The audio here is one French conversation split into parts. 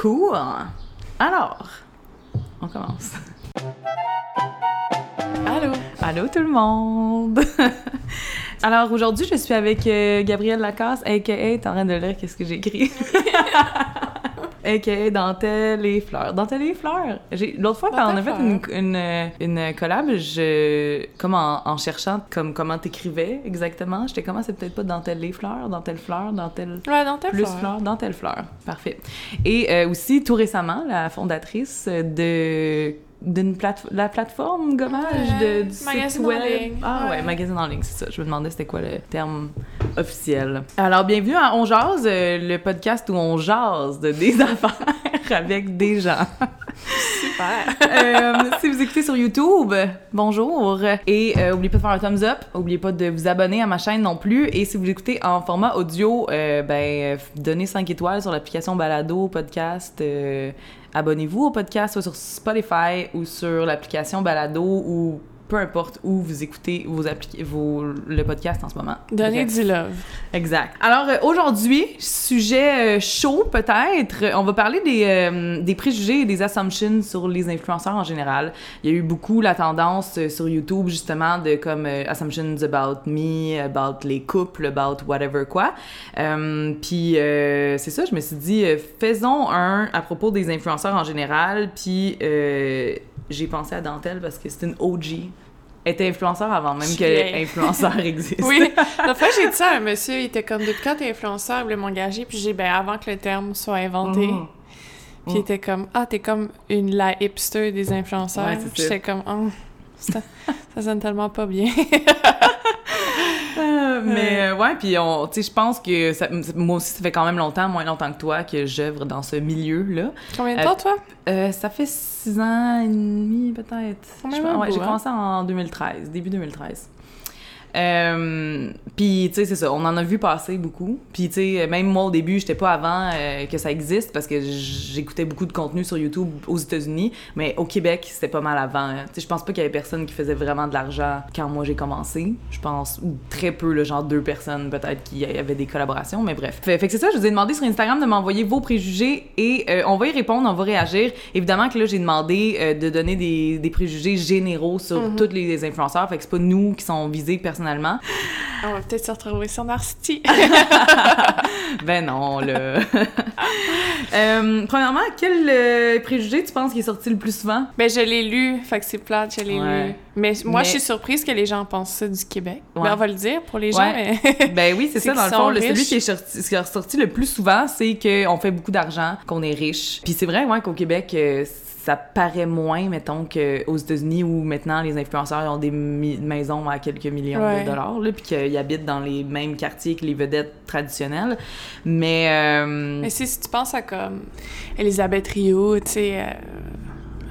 Cool. Alors, on commence. Allô? Allô tout le monde! Alors aujourd'hui, je suis avec euh, Gabrielle Lacasse, a.k.a. T'es en train de lire qu'est-ce que j'ai écrit? a.k.a. Dentelle et Fleurs. Dentelle et Fleurs! L'autre fois, quand on a fait une, une, une collab, je... Comme en, en cherchant comme, comment t'écrivais exactement, j'étais comment c'est peut-être pas Dentelle et Fleurs, Dentelle Fleurs, Dentelle... Ouais, dans ta Plus fleur. fleurs, dentelle fleur. Parfait. Et euh, aussi, tout récemment, la fondatrice de d'une plate la plateforme gommage de du site magazine en web? ligne. Ah ouais. Ouais. magazine en ligne, c'est ça. Je me demandais c'était quoi le terme officiel. Alors bienvenue à On jase, euh, le podcast où on jase de des affaires avec des gens. Super. Euh, si vous écoutez sur YouTube, bonjour. Et euh, oubliez pas de faire un thumbs up. Oubliez pas de vous abonner à ma chaîne non plus. Et si vous écoutez en format audio, euh, ben, euh, donnez 5 étoiles sur l'application Balado, podcast. Abonnez-vous au podcast, soit sur Spotify ou sur l'application Balado ou peu importe où vous écoutez vos vos, le podcast en ce moment. Donnez du love. Exact. Alors euh, aujourd'hui, sujet euh, chaud peut-être, on va parler des, euh, des préjugés et des assumptions sur les influenceurs en général. Il y a eu beaucoup la tendance sur YouTube justement de comme assumptions about me, about les couples, about whatever quoi. Puis c'est ça, je me suis dit faisons un à propos des influenceurs en général. Puis j'ai pensé à Dentelle parce que c'est une OG. Était influenceur avant même que influenceur existe. Oui. La fois, j'ai dit ça à un monsieur, il était comme, depuis quand t'es influenceur, il voulait m'engager, puis j'ai, ben, avant que le terme soit inventé. Mhm. Puis il était comme, ah, t'es comme une la hipster des influenceurs. Ouais, j'étais comme, oh, ça, ça sonne tellement pas bien. Euh, mais euh, ouais, puis on, tu sais, je pense que ça- moi aussi, ça fait quand même longtemps, moins longtemps que toi, que j'œuvre dans ce milieu-là. Combien de Euh, temps, toi? Euh, ça fait six ans et demi, peut-être. Ouais, j'ai hein? commencé en 2013, début 2013. Euh, puis tu sais c'est ça. On en a vu passer beaucoup. Puis tu sais même moi au début j'étais pas avant euh, que ça existe parce que j'écoutais beaucoup de contenu sur YouTube aux États-Unis. Mais au Québec c'était pas mal avant hein. tu sais je pense pas qu'il y avait personne qui faisait vraiment de l'argent quand moi j'ai commencé. Je pense ou très peu le genre deux personnes peut-être qui avaient des collaborations. Mais bref. Fait, fait que c'est ça je vous ai demandé sur Instagram de m'envoyer vos préjugés et euh, on va y répondre on va réagir. Évidemment que là j'ai demandé euh, de donner des, des préjugés généraux sur Mhm. tous les influenceurs. Fait que c'est pas nous qui sont visés personnellement On va peut-être se retrouver sur Narcity. ben non, là. Euh, premièrement, quel euh, préjugé tu penses qui est sorti le plus souvent? ben, je l'ai lu, fait que c'est plate, je l'ai Ouais. lu. Mais moi, Mais- je suis surprise que les gens pensent ça du Québec. Ouais. Ben, on va le dire pour les gens, Ouais. mais... Ben oui, c'est ça, dans le fond. le- celui qui est, sorti, ce qui est ressorti le plus souvent, c'est qu'on fait beaucoup d'argent, qu'on est riche. Puis c'est vrai, ouais, qu'au Québec, euh, ça paraît moins, mettons, qu'aux États-Unis où maintenant les influenceurs ont des maisons à quelques millions Ouais. de dollars, là, puis qu'ils habitent dans les mêmes quartiers que les vedettes traditionnelles. Mais. euh, Mais si, si tu penses à comme Elisabeth Rio, tu sais, euh,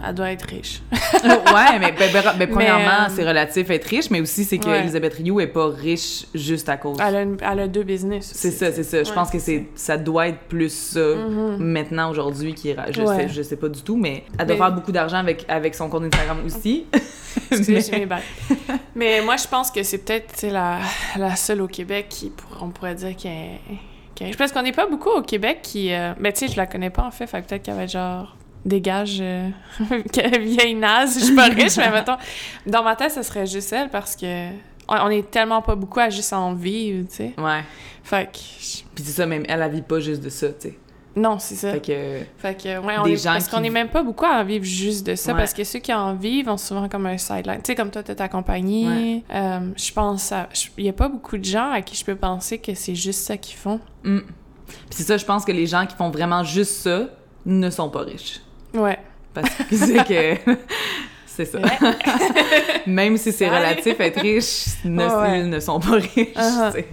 elle doit être riche. ouais, mais, ben, ben, ben, premièrement, euh, c'est relatif être riche, mais aussi c'est que Ouais. Elisabeth Rioux est pas riche juste à cause. Elle a, une- elle a deux business. C'est ça, c'est ça. Je pense que c'est ça doit être plus ça Mhm. maintenant aujourd'hui qui je Ouais. sais je sais pas du tout mais elle doit Mais- faire beaucoup d'argent avec avec son compte Instagram aussi. Excusez, Mais-. Mais moi, je pense que c'est peut-être la, la seule au Québec qui, pour- on pourrait dire qu'elle riche. Parce qu'on n'est pas beaucoup au Québec qui... euh, Mais tu sais, je la connais pas, en fait, fait peut-être qu'elle va être genre... Dégage, euh, qu'elle vieille naze, je suis pas riche, mais mettons, dans ma tête, ce serait juste elle parce que on est tellement pas beaucoup à juste en vivre, tu sais. Ouais. Fait que, je- Puis c'est ça même elle elle vit pas juste de ça, tu sais. non, c'est ça. Fait que Fait que, ouais, on Des est, gens parce qu'on est même pas beaucoup à en vivre juste de ça, Ouais. parce que ceux qui en vivent ont souvent comme un sideline. Tu sais, comme toi, t'as ta compagnie. euh, je pense à... Il y a pas beaucoup de gens à qui je peux penser que c'est juste ça qu'ils font. hmm. Puis c'est ça je pense que les gens qui font vraiment juste ça ne sont pas riches Ouais. parce que c'est que c'est ça. Ouais. Même si c'est relatif, être riche, ne, Ouais. ils ne sont pas riches. Uh-huh.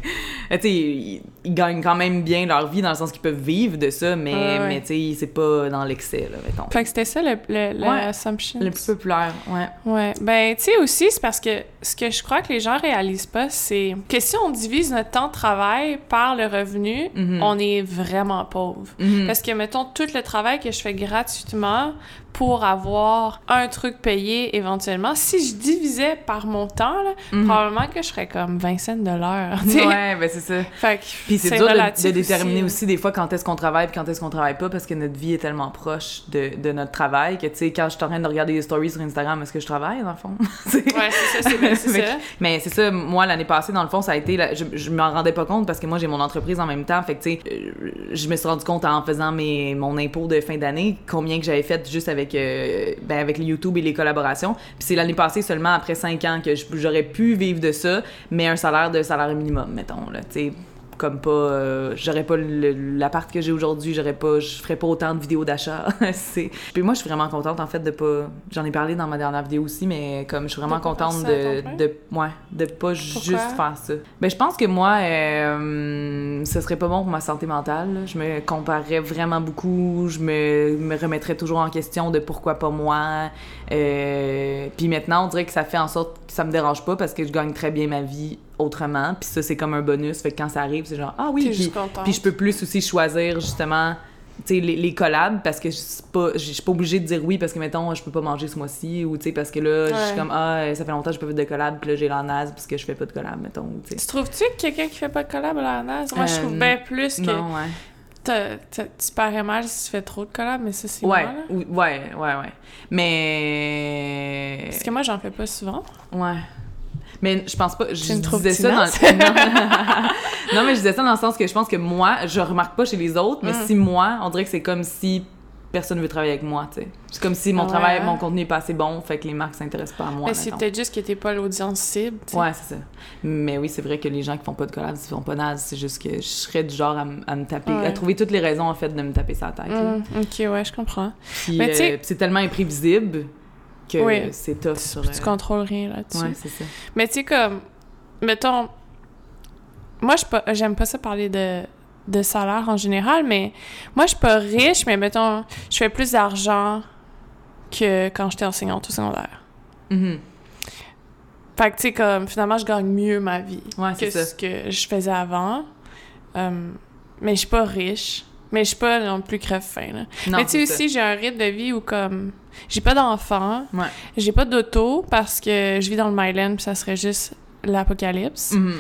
Tu sais, ils, ils gagnent quand même bien leur vie dans le sens qu'ils peuvent vivre de ça, mais, Ouais, ouais. mais tu sais, c'est pas dans l'excès, là, mettons. Fait que c'était ça, le, le, le Ouais. assumption. Le plus populaire, ouais. Ouais. Ben, tu sais, aussi, c'est parce que ce que je crois que les gens réalisent pas, c'est que si on divise notre temps de travail par le revenu, Mhm. on est vraiment pauvre. Mhm. Parce que, mettons, tout le travail que je fais gratuitement pour avoir un truc payé éventuellement, si je divisais par mon temps, là, Mhm. probablement que je serais comme 20 cents de l'heure. Ouais, ben c'est ça. Fait que Puis c'est dur de- de, déterminer aussi. aussi, des fois quand est-ce qu'on travaille puis quand est-ce qu'on travaille pas parce que notre vie est tellement proche de, de notre travail que tu sais quand je suis en train de regarder des stories sur Instagram est-ce que je travaille dans le fond? Ouais, c'est ça, c'est ça. mais c'est ça moi l'année passée dans le fond ça a été je, je m'en rendais pas compte parce que moi j'ai mon entreprise en même temps fait que tu sais euh, je me suis rendu compte en faisant mes mon impôt de fin d'année combien que j'avais fait juste avec euh, ben, avec YouTube et les collaborations. Puis c'est l'année passée seulement après cinq ans que j'aurais pu vivre de ça mais un salaire de salaire minimum mettons là comme pas euh, j'aurais pas l'appart que j'ai aujourd'hui j'aurais pas je ferais pas autant de vidéos d'achat c'est puis moi je suis vraiment contente en fait de pas j'en ai parlé dans ma dernière vidéo aussi mais comme je suis vraiment De contente de, de ouais de pas juste faire ça. Ben je pense que moi euh, ce serait pas bon pour ma santé mentale là. je me comparerais vraiment beaucoup je me, me remettrais toujours en question de pourquoi pas moi euh, puis maintenant on dirait que ça fait en sorte que ça me dérange pas parce que je gagne très bien ma vie autrement puis ça c'est comme un bonus. Fait que quand ça arrive c'est genre ah oui puis, puis je peux plus aussi choisir justement tu sais, les, les collabs parce que je suis pas pas obligée de dire oui parce que mettons je peux pas manger ce mois-ci ou tu sais parce que là je suis comme ah ça fait longtemps que j'ai pas fait de collab puis là j'ai la naze parce que je fais pas de collab mettons ou, tu trouves-tu que quelqu'un qui fait pas de collab à la naze? Moi, je Euh, trouve bien plus que non ouais. tu parais mal si tu fais trop de collab, mais ça, c'est ouais, oui, ouais ouais ouais. Mais Parce que moi, j'en fais pas souvent. Ouais. Mais je pense pas. Je trop disais ça dans le... non. mais je disais ça dans le sens que je pense que moi, je remarque pas chez les autres, mais Mm. si moi, on dirait que c'est comme si personne veut travailler avec moi, tu sais. C'est comme si mon ouais, travail, mon contenu est pas assez bon, fait que les marques s'intéressent pas à moi. mais c'est peut-être juste que t'es pas l'audience cible, tu sais. Ouais, c'est ça. Mais oui, c'est vrai que les gens qui font pas de collab, ils font pas naze. C'est juste que je serais du genre à, me taper, Ouais. à trouver toutes les raisons, en fait, de me taper sa tête. Hum, ok, ouais, je comprends. Puis, Mais euh, c'est tellement imprévisible que Oui. c'est tough sur... Tu euh, contrôles rien là-dessus. Ouais, c'est ça. Mais tu sais, comme, mettons, moi, je pas- j'aime pas ça parler de, de salaire en général, mais moi, je suis pas riche, mais mettons, je fais plus d'argent que quand j'étais enseignante au secondaire. Mhm. Fait que, tu sais, comme, finalement, je gagne mieux ma vie Ouais, que ça. ce que je faisais avant. Euh, mais je suis pas riche. Mais je suis pas non plus crève-faim, là. Non, mais tu sais aussi, j'ai un rythme de vie où, comme, j'ai pas d'enfants, Ouais. j'ai pas d'auto parce que je vis dans le Myland, puis ça serait juste l'apocalypse. Mhm.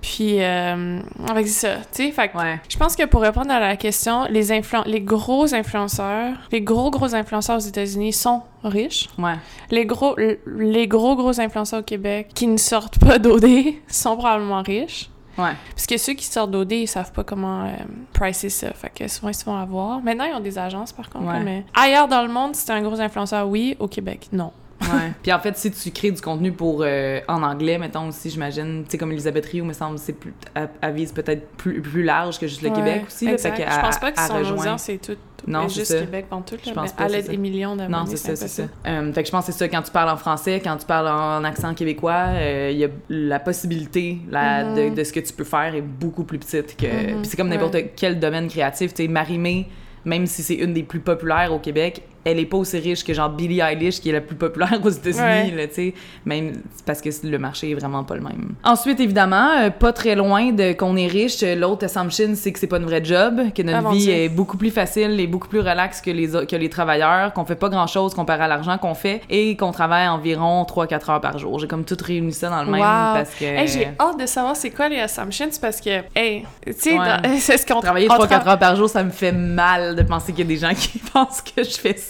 Puis, euh, avec ça, tu sais, fait que Ouais. je pense que pour répondre à la question, les, influ- les gros influenceurs, les gros gros influenceurs aux États-Unis sont riches. Ouais. Les gros, les gros gros influenceurs au Québec qui ne sortent pas d'OD sont probablement riches. Ouais. Parce que ceux qui sortent d'OD, ils savent pas comment euh, pricer ça. Fait que souvent, ils se font avoir. Maintenant, ils ont des agences, par contre. Ouais. mais ailleurs dans le monde, si t'es un gros influenceur, oui. Au Québec, non. Ouais. Puis en fait, si tu crées du contenu pour euh, en anglais, mettons aussi, j'imagine, tu sais comme Elisabeth Rio, me semble, c'est plus elle- elle vise peut-être plus, plus large que juste le Ouais, Québec aussi. Là, fait Je pense pas que son rejoint. audience, c'est tout. Non, juste ça. Québec, en tout. Je pense pas, a c'est des millions d'abonnés. Non, c'est ça, c'est ça. Euh, fait que je pense que c'est ça. Quand tu parles en français, quand tu parles en accent québécois, euh, il y a la possibilité la, Mhm. de, de ce que tu peux faire est beaucoup plus petite que. Mhm, Puis c'est comme n'importe quel domaine créatif. Tu sais, Marie-Mé, même si c'est une des plus populaires au Québec, elle est pas aussi riche que genre Billie Eilish qui est la plus populaire aux États-Unis Ouais. là, tu sais, même parce que le marché est vraiment pas le même. Ensuite évidemment, euh, pas très loin de qu'on est riche, euh, l'autre assumption c'est que c'est pas une vraie job, que notre Ah, vie Dieu. est beaucoup plus facile et beaucoup plus relaxe que les que les travailleurs, qu'on fait pas grand-chose comparé à l'argent qu'on fait et qu'on travaille environ 3-4 heures par jour. J'ai comme tout réuni ça dans le même Wow. parce que Hey, j'ai hâte de savoir c'est quoi les assumptions parce que, hey, tu sais, Ouais. c'est ce qu'on Travailler on 3-4 tra- heures par jour, ça me fait mal de penser qu'il y a des gens qui pensent que je fais ça.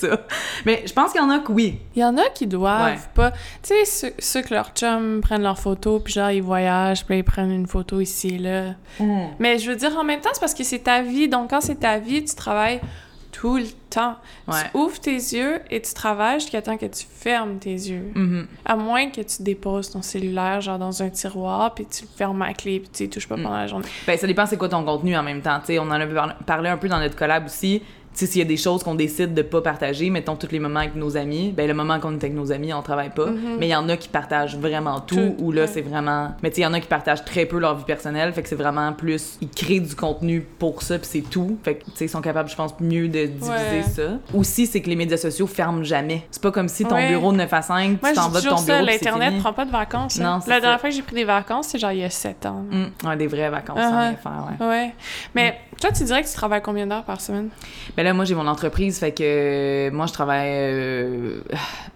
Mais je pense qu'il y en a que oui. Il y en a qui doivent Ouais. pas. Tu sais, ceux, ceux que leurs chums prennent leurs photos, puis genre, ils voyagent, puis ils prennent une photo ici et là. Mais je veux dire, en même temps, c'est parce que c'est ta vie. Donc, quand c'est ta vie, tu travailles tout le temps. Ouais. Tu ouvres tes yeux et tu travailles jusqu'à temps que tu fermes tes yeux. Mhm. À moins que tu déposes ton cellulaire, genre, dans un tiroir, puis tu le fermes à clé, puis tu touches pas Mm. pendant la journée. Ben, ça dépend c'est quoi ton contenu en même temps. Tu sais, on en a par- parlé un peu dans notre collab aussi. Sais, s'il y a des choses qu'on décide de pas partager, mettons tous les moments avec nos amis, ben le moment qu'on est avec nos amis, on travaille pas. Mhm. Mais il y en a qui partagent vraiment tout, Tout, ou là, ouais. c'est vraiment... Mais tu sais, il y en a qui partagent très peu leur vie personnelle, fait que c'est vraiment plus... Ils créent du contenu pour ça, puis c'est tout. Fait que, tu sais, ils sont capables, je pense, mieux de diviser Ouais. ça. Aussi, c'est que les médias sociaux ferment jamais. C'est pas comme si ton Ouais. bureau de 9 à 5, Moi, tu t'en vas de ton bureau, ça, c'est l'Internet prend pas de vacances. Non, hein. c'est La dernière fois que j'ai pris des vacances, c'est genre il y a 7 ans. Hum, ouais, des vraies vacances, faire, ouais. Ouais. Mais toi, tu dirais que tu travailles combien d'heures par semaine? Ben là, moi, j'ai mon entreprise, fait que euh, moi, je travaille. euh,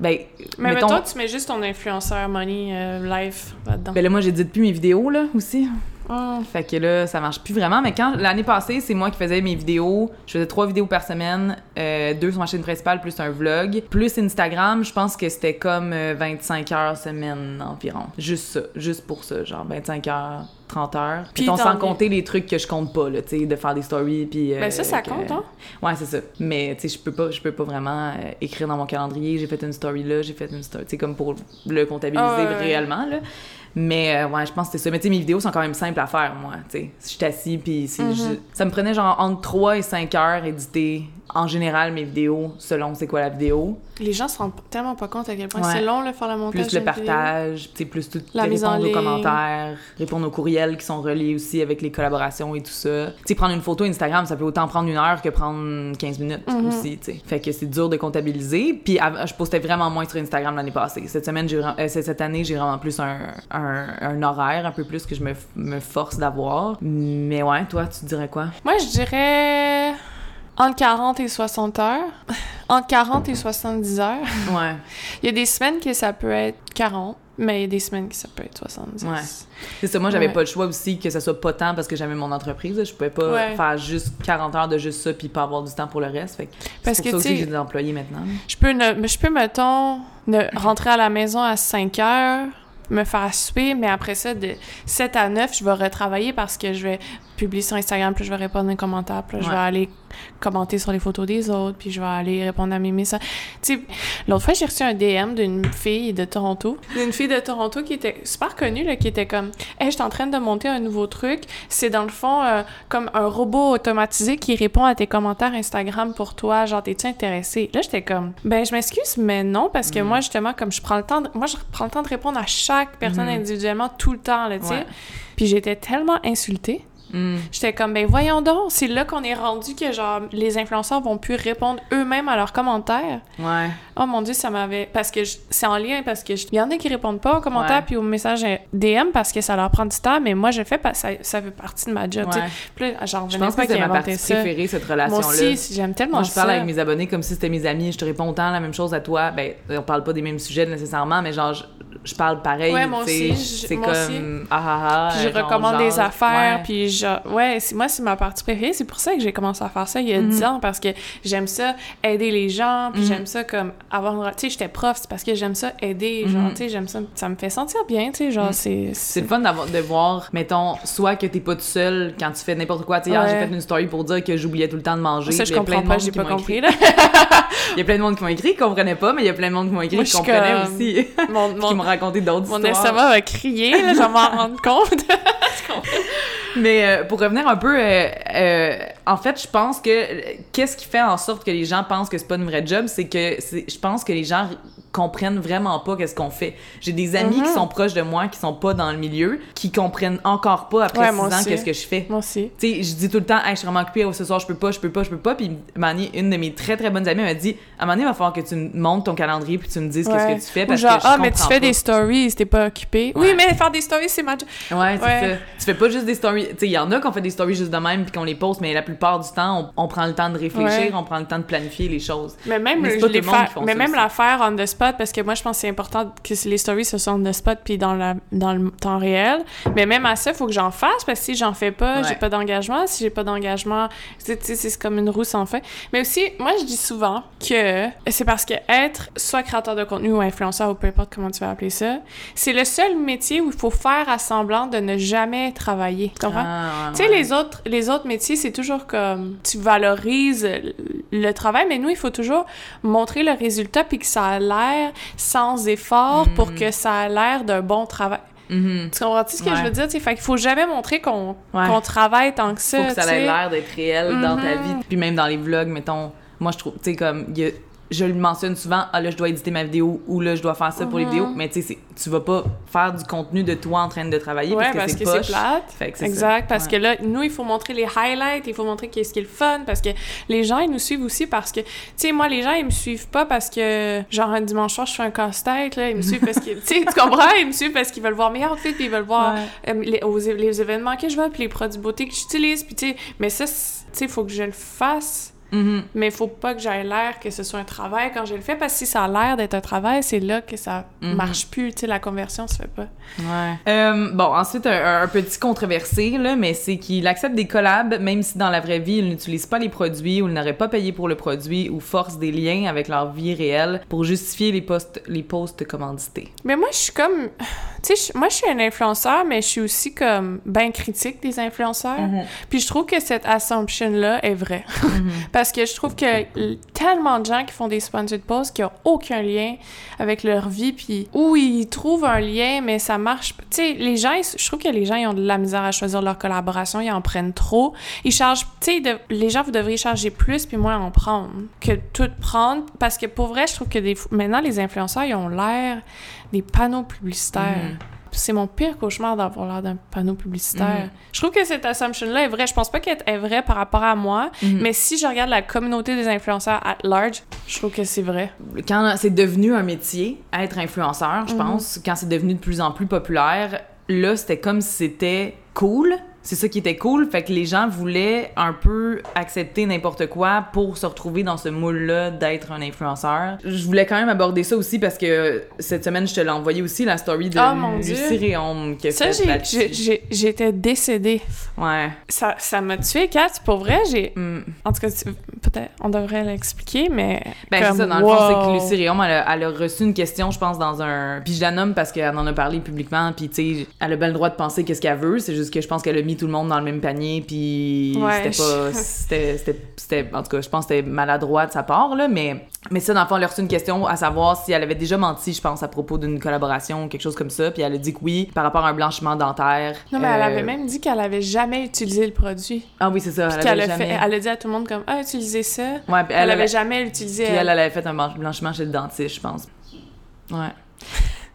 ben, Mais mettons. toi, tu mets juste ton influenceur money euh, life là-dedans. Ben là, moi, j'édite plus mes vidéos, là, aussi. Hum. Fait que là, ça marche plus vraiment. Mais quand l'année passée, c'est moi qui faisais mes vidéos. Je faisais trois vidéos par semaine, euh, deux sur ma chaîne principale, plus un vlog. Plus Instagram, je pense que c'était comme euh, 25 heures semaine environ. Juste ça, juste pour ça, genre 25 heures. 30 heures. Puis on sans compter les trucs que je compte pas, là, tu sais, de faire des stories, puis... euh, Ben ça, ça que- compte, hein? Ouais, c'est ça. Mais, tu sais, je peux pas, je peux pas vraiment euh, écrire dans mon calendrier, j'ai fait une story là, j'ai fait une story, tu sais, comme pour le comptabiliser Ah, réellement, là. Mais, euh, ouais, je pense que c'est ça. Mais, tu sais, mes vidéos sont quand même simples à faire, moi, tu sais. Si je suis assis, puis Mhm. ju- ça me prenait genre entre 3 et 5 heures éditer, en général, mes vidéos, selon c'est quoi la vidéo. Les gens se rendent tellement pas compte à quel point Ouais. c'est long, là, faire le montage. Plus le partage, sais, plus tout, La mise en répondre aux ligne. commentaires, répondre aux courriels qui sont reliés aussi avec les collaborations et tout ça. Tu sais, prendre une photo Instagram, ça peut autant prendre une heure que prendre 15 minutes Mhm. aussi, tu sais. Fait que c'est dur de comptabiliser. Puis je postais vraiment moins sur Instagram l'année passée. Cette semaine, j'ai euh, cette cette année, j'ai vraiment plus un, un, un horaire, un peu plus que je me, me force d'avoir. Mais ouais, toi, tu dirais quoi? Moi, je dirais entre 40 et 60 heures. entre 40 et 70 heures. Ouais. Il y a des semaines que ça peut être 40, mais il y a des semaines que ça peut être 70. Ouais. C'est ça, moi j'avais Ouais. pas le choix aussi que ça soit pas tant parce que j'avais mon entreprise. Je pouvais pas Ouais. faire juste 40 heures de juste ça puis pas avoir du temps pour le reste. Fait que Parce c'est que, ça aussi que j'ai des employés maintenant. Je peux, ne, je peux mettons, ne, rentrer à la maison à 5 heures, me faire souper, mais après ça, de 7 à 9, je vais retravailler parce que je vais publier sur Instagram, puis je vais répondre à un commentaire, puis je vais aller commenter sur les photos des autres, puis je vais aller répondre à mes messages. Tu sais, l'autre fois, j'ai reçu un DM d'une fille de Toronto. D'une fille de Toronto qui était super connue, là, qui était comme « Hey, je suis en train de monter un nouveau truc. C'est dans le fond euh, comme un robot automatisé qui répond à tes commentaires Instagram pour toi. Genre, t'es-tu intéressé? » Là, j'étais comme « Ben, je m'excuse, mais non, parce que Mhm. moi, justement, comme je prends le temps de... Moi, je prends le temps de répondre à chaque personne Mhm. individuellement tout le temps, là, tu sais. Ouais. Puis j'étais tellement insultée. Mm. J'étais comme, ben voyons donc, c'est là qu'on est rendu que genre les influenceurs vont plus répondre eux-mêmes à leurs commentaires. Ouais. Oh mon dieu, ça m'avait. Parce que je- c'est en lien, parce que je- il y en a qui répondent pas aux commentaires Ouais. puis aux messages euh, DM parce que ça leur prend du temps, mais moi je fais parce que ça, ça fait partie de ma job. Ouais. Puis là, j'en Je pense pas que c'est ma partie ça. préférée, cette Moi relation-là. aussi, j'aime tellement Moi, je parle ça. avec mes abonnés comme si c'était mes amis. Je te réponds autant la même chose à toi. Ben, on parle pas des mêmes sujets nécessairement, mais genre, je, je parle pareil. Ouais, moi aussi, je- C'est comme, aussi. ah ah ah. Puis je genre, recommande des affaires, Ouais. puis genre, ouais, c'est, moi, c'est ma partie préférée. C'est pour ça que j'ai commencé à faire ça il y a Mhm. 10 ans, parce que j'aime ça aider les gens, puis Mhm. j'aime ça comme avoir. Tu sais, j'étais prof, c'est parce que j'aime ça aider, genre, Mhm. tu sais, j'aime ça, ça me fait sentir bien, tu sais, genre, Mhm. c'est... C'est le fun de voir, mettons, soit que t'es pas tout seul quand tu fais n'importe quoi. Tu sais, hier, j'ai fait une story pour dire que j'oubliais tout le temps de manger. Ça, je comprends pas, j'ai pas compris, là. Il y a plein de monde qui m'ont écrit, qui comprenaient pas, mais il y a plein de monde qui m'ont écrit, qui je comprenaient aussi. Mon, mon, raconté d'autres mon histoires. estomac va crier, là, je vais m'en rendre compte. Mais euh, pour revenir un peu, euh, euh, en fait, je pense que qu'est-ce qui fait en sorte que les gens pensent que c'est pas une vraie job, c'est que c'est- je pense que les gens comprennent vraiment pas qu'est-ce qu'on fait. J'ai des amis Mhm. qui sont proches de moi, qui sont pas dans le milieu, qui comprennent encore pas après Ouais, six moi ans aussi. qu'est-ce que je fais. Moi aussi. Tu sais, je dis tout le temps, hey, je suis vraiment occupée, oh, ce soir je peux pas, je peux pas, je peux pas. Puis, donné, une de mes très très bonnes amies m'a dit, à un moment donné, il va falloir que tu me montres ton calendrier puis tu me dises Ouais. qu'est-ce que tu fais Ou parce genre, que je ah, mais tu fais pas. des stories, t'es pas occupé. Oui, mais faire des stories, c'est ma job. Ouais, c'est Ouais. ça. Tu fais pas juste des stories. Tu sais, il y en a qui ont fait des stories juste de même puis qu'on les poste, mais la plupart du temps, on, on prend le temps de réfléchir, on prend le temps de planifier les choses. Mais même, Mais c'est je pas tout les le monde faire- qui font mais ça même aussi. la faire on the spot, parce que moi, je pense que c'est important que les stories se sont on the spot puis dans, la, dans le temps réel. Mais même à ça, il faut que j'en fasse, parce que si j'en fais pas, Ouais. j'ai pas d'engagement. Si j'ai pas d'engagement, c'est comme une roue sans fin. Mais aussi, moi, je dis souvent que c'est parce que être soit créateur de contenu ou influenceur ou peu importe comment tu vas appeler ça, c'est le seul métier où il faut faire à semblant de ne jamais travailler. Tu comprends? Ah, Tu sais, les autres, les autres métiers, c'est toujours comme tu valorises le travail, mais nous, il faut toujours montrer le résultat puis que ça a l'air sans effort pour Mhm. que ça a l'air d'un bon travail. Mhm. Tu comprends-tu ce que Ouais. je veux dire? tu sais? Fait qu'il faut jamais montrer qu'on Ouais. travaille tant que ça. faut que ça ait l'air d'être réel dans ta Mhm. vie. Puis même dans les vlogs, mettons, moi je trouve, tu sais, comme, il y a- je le mentionne souvent, ah là, je dois éditer ma vidéo ou là, je dois faire ça pour les Mhm. vidéos, mais tu sais, tu vas pas faire du contenu de toi en train de travailler Ouais, parce que c'est plate. Fait que Exact, ça. parce Ouais. que là, nous, il faut montrer les highlights, il faut montrer qu'est-ce qui est le fun, parce que les gens, ils nous suivent aussi parce que, tu sais, moi, les gens, ils me suivent pas parce que, genre, un dimanche soir, je fais un casse-tête, là, ils me suivent parce que, tu sais, tu comprends? Ils me suivent parce qu'ils veulent voir mes outfits, puis ils veulent voir Ouais. euh, les, aux les événements que je vais, puis les produits beauté que j'utilise, puis tu sais, mais ça, tu sais, il faut que je le fasse Mhm. mais il faut pas que j'aille l'air que ce soit un travail quand je le fais, parce que si ça a l'air d'être un travail, c'est là que ça Mhm. marche plus, tu sais, la conversion se fait pas. Ouais. Euh, bon, ensuite, un, un petit controversé, là, mais c'est qu'il accepte des collabs, même si dans la vraie vie, il n'utilise pas les produits ou il n'aurait pas payé pour le produit ou force des liens avec leur vie réelle pour justifier les posts, les posts commandités. Mais moi, je suis comme. Tu sais, moi, je suis un influenceur, mais je suis aussi comme ben critique des influenceurs. Puis je trouve que cette assumption-là est vraie. Parce que je trouve que tellement de gens qui font des sponsored posts qui ont aucun lien avec leur vie, puis où ils trouvent un lien, mais ça marche. Tu sais, les gens, je trouve que les gens, ils ont de la misère à choisir leur collaboration, ils en prennent trop. Ils chargent, tu sais, de- les gens, vous devriez charger plus, puis moins en prendre que tout prendre. Parce que pour vrai, je trouve que des, maintenant, les influenceurs, ils ont l'air des panneaux publicitaires. C'est mon pire cauchemar d'avoir l'air d'un panneau publicitaire. Je trouve que cette assumption-là est vraie. Je pense pas qu'elle est vraie par rapport à moi, mais si je regarde la communauté des influenceurs at large, je trouve que c'est vrai. Quand c'est devenu un métier, être influenceur, je pense, quand c'est devenu de plus en plus populaire, là, c'était comme si c'était cool. C'est ça qui était cool. Fait que les gens voulaient un peu accepter n'importe quoi pour se retrouver dans ce moule-là d'être un influenceur. Je voulais quand même aborder ça aussi parce que cette semaine, je te l'ai envoyé aussi, la story de Oh, mon Lucie Dieu. Réaume qui a Ça, j'étais décédée. Ouais. Ça ça m'a tué, Kat. Pour vrai, j'ai... Mm. En tout cas, peut-être, on devrait l'expliquer, mais... Ben, c'est ça, dans le fond, c'est que. Lucie Réaume, elle a, elle a reçu une question, je pense, dans un. Puis je la nomme parce qu'elle en a parlé publiquement, puis tu sais, elle a bien le droit de penser qu'est-ce qu'elle veut, c'est juste que je pense qu'elle a mis tout le monde dans le même panier, puis Ouais, c'était pas. C'était, c'était, c'était- En tout cas, je pense que c'était maladroit de sa part, là, mais. Mais ça, dans le fond, elle a reçu une question à savoir si elle avait déjà menti, je pense, à propos d'une collaboration ou quelque chose comme ça, puis elle a dit que oui, par rapport à un blanchiment dentaire. Non, mais elle Euh, avait même dit qu'elle avait jamais utilisé le produit. Ah oui, c'est ça, Puis elle qu'elle avait a, jamais. fait, elle a dit à tout le monde comme « Ah, utilisez ça ». Ouais, Elle, elle, avait jamais utilisé. Puis elle. elle, avait fait un blanch- blanchiment chez le dentiste, je pense. Ouais.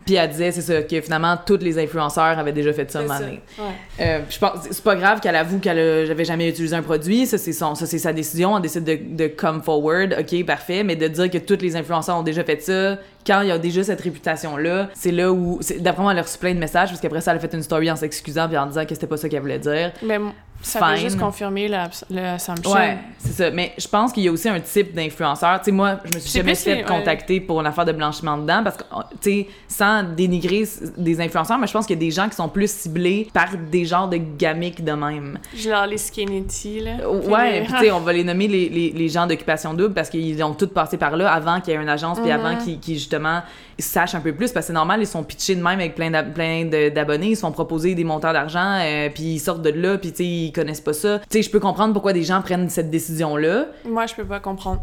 Puis elle disait, c'est ça, que finalement, tous les influenceurs avaient déjà fait ça, une année. Ouais. Euh, je pense, c'est pas grave qu'elle avoue qu'elle a- j'avais jamais utilisé un produit, ça c'est son, ça c'est sa décision, elle décide de, de come forward, ok parfait, mais de dire que tous les influenceurs ont déjà fait ça, quand il y a déjà cette réputation là, c'est là où, d'après moi elle a reçu plein de messages parce qu'après ça elle a fait une story en s'excusant puis en disant que c'était pas ça qu'elle voulait dire. Mais ça veut Fine. juste confirmer la- l'assumption. Ouais, c'est ça. Mais je pense qu'il y a aussi un type d'influenceur. Tu sais, moi, je me suis jamais fait contacter pour une affaire de blanchiment dedans parce que, tu sais, sans dénigrer des influenceurs, mais je pense qu'il y a des gens qui sont plus ciblés par des genres de gamiques de même. Genre les skinny là. Ouais, puis tu sais, on va les nommer les, les, les gens d'occupation double parce qu'ils ont tous passé par là avant qu'il y ait une agence, puis Mhm. avant qu'ils qu'ils, justement sachent un peu plus parce que c'est normal, ils sont pitchés de même avec plein d'abonnés, ils sont proposés des montants d'argent, euh, puis ils sortent de là, puis tu sais, ils connaissent pas ça. Tu sais, je peux comprendre pourquoi des gens prennent cette décision-là. Moi, je peux pas comprendre.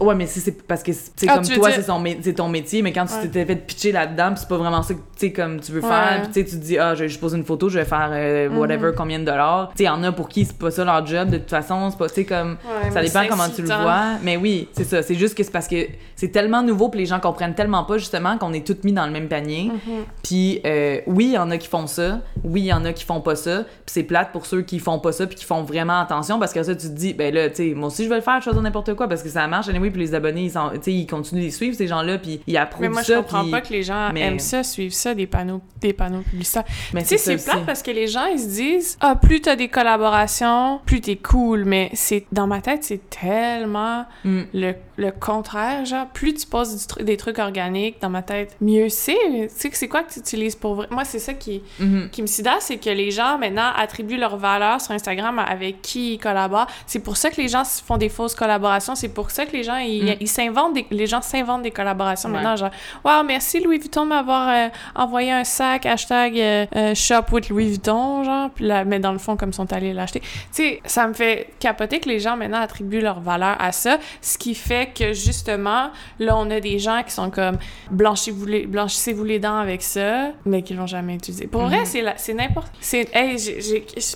Ouais, mais si c'est parce que c'est Ah, comme toi, dire- c'est ton métier, mais quand tu Ouais. t'étais fait pitcher là-dedans, pis c'est pas vraiment ça que tu sais comme tu veux Ouais. faire, pis tu sais tu te dis ah, je, je pose une photo, je vais faire euh, Mhm. whatever combien de dollars. Tu sais, y en a pour qui c'est pas ça leur job de toute façon, c'est pas tu sais comme Ouais, ça dépend comment tu le vois, mais oui, c'est ça, c'est juste que c'est parce que c'est tellement nouveau que les gens comprennent tellement pas justement qu'on est toutes mis dans le même panier. Mhm. Puis euh, oui, il y en a qui font ça, oui, il y en a qui font pas ça, puis c'est plate pour ceux qui font pas ça puis qui font vraiment attention parce que ça tu te dis ben là, tu sais, moi aussi je vais le faire, je fais n'importe quoi parce que ça marche anyway, puis les abonnés ils sont- ils continuent de les suivre ces gens-là puis ils approuvent Mais moi, ça je comprends puis- pas que les gens mais- aiment ça, suivent ça, des panneaux, des panneaux publicitaires. mais Tu sais, ça c'est plate parce que les gens, ils se disent Ah, plus t'as des collaborations, plus t'es cool. Mais c'est dans ma tête, c'est tellement Mm. le, le contraire. Genre, plus tu tru- des trucs organiques dans ma tête, mieux c'est. Tu sais, que c'est quoi que tu utilises pour vrai? Moi, c'est ça qui, Mhm. qui me sidère, c'est que les gens maintenant attribuent leur valeur sur Instagram avec qui ils collaborent. C'est pour ça que les gens font des fausses collaborations. C'est pour ça que les gens ils Mm. ils s'inventent des, les gens s'inventent des collaborations Ouais. maintenant. Genre, wow, merci Louis Vuitton de m'avoir euh, envoyé un sac hashtag euh, euh, shop with Louis Vuitton, genre, puis là, mais dans le fond comme ils sont allés l'acheter. Tu sais, ça me fait capoter que les gens maintenant attribuent leur valeur à ça, ce qui fait que justement là on a des gens qui sont comme blanchissez-vous les, dents avec ça, mais qui l'ont jamais utilisé. Pour vrai, Mhm. c'est c'est n'importe. C'est hey,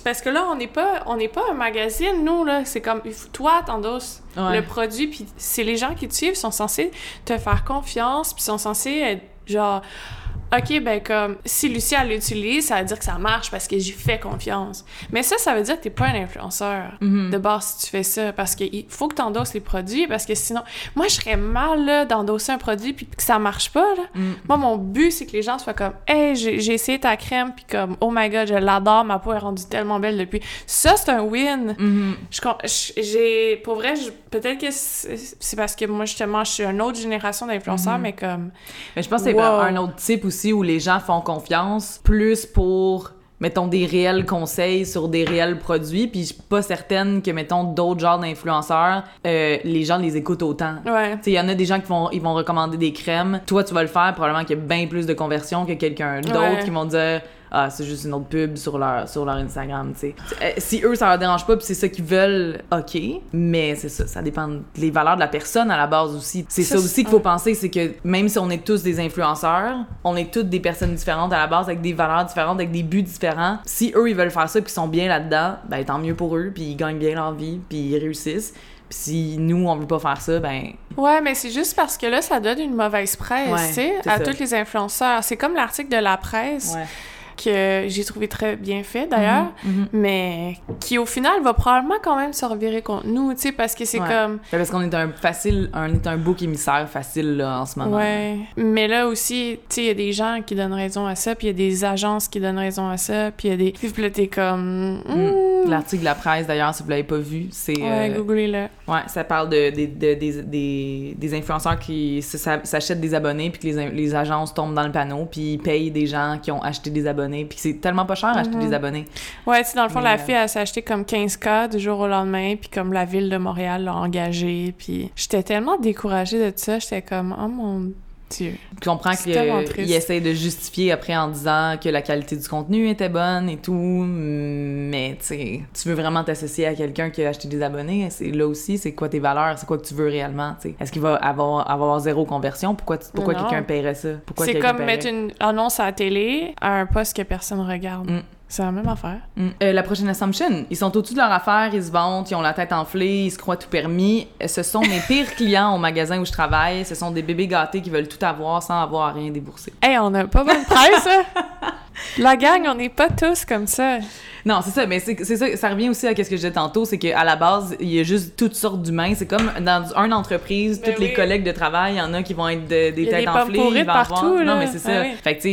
parce que là on n'est pas on n'est pas un magazine nous là. C'est comme toi t'endosses Ouais. le produit puis c'est les gens qui te suivent sont censés te faire confiance puis sont censés être genre OK, ben comme, si Lucie, elle l'utilise, ça veut dire que ça marche parce que j'y fais confiance. Mais ça, ça veut dire que t'es pas un influenceur Mhm. de base si tu fais ça, parce qu'il faut que t'endosses les produits, parce que sinon... Moi, je serais mal, là, d'endosser un produit puis que ça marche pas, là. Mm. Moi, mon but, c'est que les gens soient comme « Hey, j'ai essayé ta crème, puis comme, oh my God, je l'adore, ma peau est rendue tellement belle depuis. » Ça, c'est un win. Mhm. Con- je- j'ai pour vrai peut-être que c'est c'est parce que moi justement je suis une autre génération d'influenceurs Mhm. mais comme Mais je pense que c'est Wow. un autre type aussi où les gens font confiance plus pour mettons des réels conseils sur des réels produits puis je suis pas certaine que mettons d'autres genres d'influenceurs euh, les gens les écoutent autant. ouais Tu sais, il y en a des gens qui vont, ils vont recommander des crèmes. Toi, tu vas le faire, probablement qu'il y a bien plus de conversion que quelqu'un d'autre Ouais. qui vont dire Ah, c'est juste une autre pub sur leur, sur leur Instagram, tu sais. Euh, Si eux, ça leur dérange pas, puis c'est ça qu'ils veulent, OK. Mais c'est ça, ça dépend des valeurs de la personne à la base aussi. C'est ça, Ça, aussi qu'il faut ouais. penser, c'est que même si on est tous des influenceurs, on est toutes des personnes différentes à la base, avec des valeurs différentes, avec des buts différents. Si eux, ils veulent faire ça, puis ils sont bien là-dedans, ben tant mieux pour eux, puis ils gagnent bien leur vie, puis ils réussissent. Si nous, on veut pas faire ça, ben ouais mais c'est juste parce que là ça donne une mauvaise presse Ouais, tu sais à tous les influenceurs c'est comme l'article de la presse ouais. Que j'ai trouvé très bien fait d'ailleurs Mhm. mais qui au final va probablement quand même se revirer contre nous tu sais parce que c'est Ouais. comme Ben, parce qu'on est un facile, on est un bouc émissaire facile là, en ce moment. Ouais. Mais là aussi, tu sais, il y a des gens qui donnent raison à ça, puis il y a des agences qui donnent raison à ça, puis il y a des. Puis là, t'es comme. hmm, L'article de la presse, d'ailleurs, si vous l'avez pas vu, c'est... Ouais, euh, googlez-le. ouais, ça parle de, de- de- des, des, des influenceurs qui s'achètent des abonnés, puis que les, les agences tombent dans le panneau, puis ils payent des gens qui ont acheté des abonnés, puis que c'est tellement pas cher acheter Mhm. des abonnés. Ouais, tu sais, dans le fond, Mais, la fille, elle s'est comme 15K du jour au lendemain, puis comme la ville de Montréal l'a engagée, puis j'étais tellement découragée de ça, j'étais comme, oh mon Dieu. C'est tellement qu'ils triste. essaient de justifier après en disant que la qualité du contenu était bonne et tout, mais tu veux vraiment t'associer à quelqu'un qui a acheté des abonnés, c'est là aussi, c'est quoi tes valeurs, c'est quoi que tu veux réellement, tu. Est-ce qu'il va avoir, avoir zéro conversion? Pourquoi, tu- pourquoi quelqu'un paierait ça? Pourquoi C'est comme paierait? mettre une annonce à la télé à un poste que personne regarde. Mm. C'est la même affaire. Mm. Euh, la prochaine Assumption, ils sont au-dessus de leur affaire, ils se vantent, ils ont la tête enflée, ils se croient tout permis. Euh, Ce sont mes pires clients au magasin où je travaille. Ce sont des bébés gâtés qui veulent tout avoir sans avoir à rien débourser. Hey, on a pas bonne presse, hein? La gang, on n'est pas tous comme ça. Non, c'est ça, mais c'est ça, ça revient aussi à ce que je disais tantôt, c'est qu'à la base, il y a juste toutes sortes d'humains. C'est comme dans une entreprise, Ben toutes les collègues de travail, il y en a qui vont être de- des Il y a têtes enflées, pourries il va partout, là. Non, mais c'est ça. Ah oui. Fait que, tu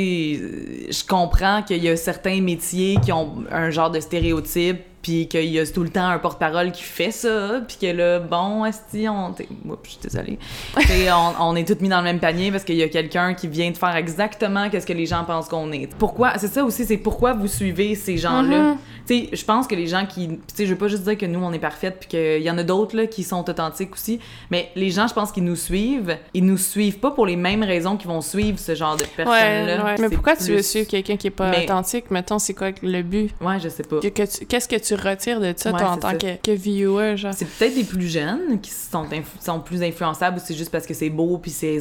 sais, je comprends qu'il y a certains métiers qui ont un genre de stéréotype, puis qu'il y a tout le temps un porte-parole qui fait ça, puis que là, bon, esti, on... Oups, je suis désolée. On, on est tous mis dans le même panier parce qu'il y a quelqu'un qui vient de faire exactement qu'est-ce que les gens pensent qu'on est. Pourquoi? C'est ça aussi, c'est pourquoi vous suivez ces gens-là? Mhm. Tu sais, je pense que les gens qui. Tu sais, je veux pas juste dire que nous, on est parfaites, puis qu'il y en a d'autres, là, qui sont authentiques aussi. Mais les gens, je pense qu'ils nous suivent. Ils nous suivent pas pour les mêmes raisons qu'ils vont suivre ce genre de Ouais, personnes-là. ouais. Mais C'est pourquoi tu veux suivre quelqu'un qui est pas Mais- authentique? Mettons, c'est quoi le but? Ouais, je sais pas. Que- que tu- Qu'est-ce tu retires de ça, Ouais, toi, en tant que, que viewer, genre? C'est peut-être des plus jeunes qui sont, sont plus influençables ou c'est juste parce que c'est beau puis c'est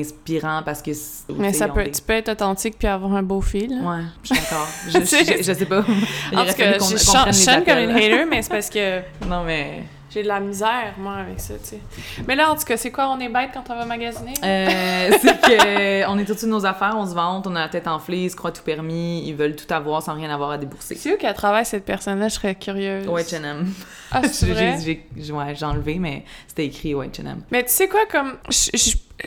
inspirant parce que. Mais ça peut, des- tu peux être authentique puis avoir un beau fil. Ouais, je suis d'accord. Je, je, je, je sais pas. En tout cas, je les je chante comme une hater, mais c'est parce que Non, mais. J'ai de la misère, moi, avec ça, tu sais. Mais là, en tout cas, c'est quoi, on est bête quand on va magasiner? Euh, c'est que on est au-dessus de nos affaires, on se vante, on a la tête enflée, ils se croient tout permis, ils veulent tout avoir sans rien avoir à débourser. C'est où qu'elle travaille, cette personne-là? Je serais curieuse? Ouais, H&M. Ah, c'est J'ai- vrai? j'ai- j'ai ouais, j'ai enlevé, mais c'était écrit ouais, H&M. Mais tu sais quoi, comme...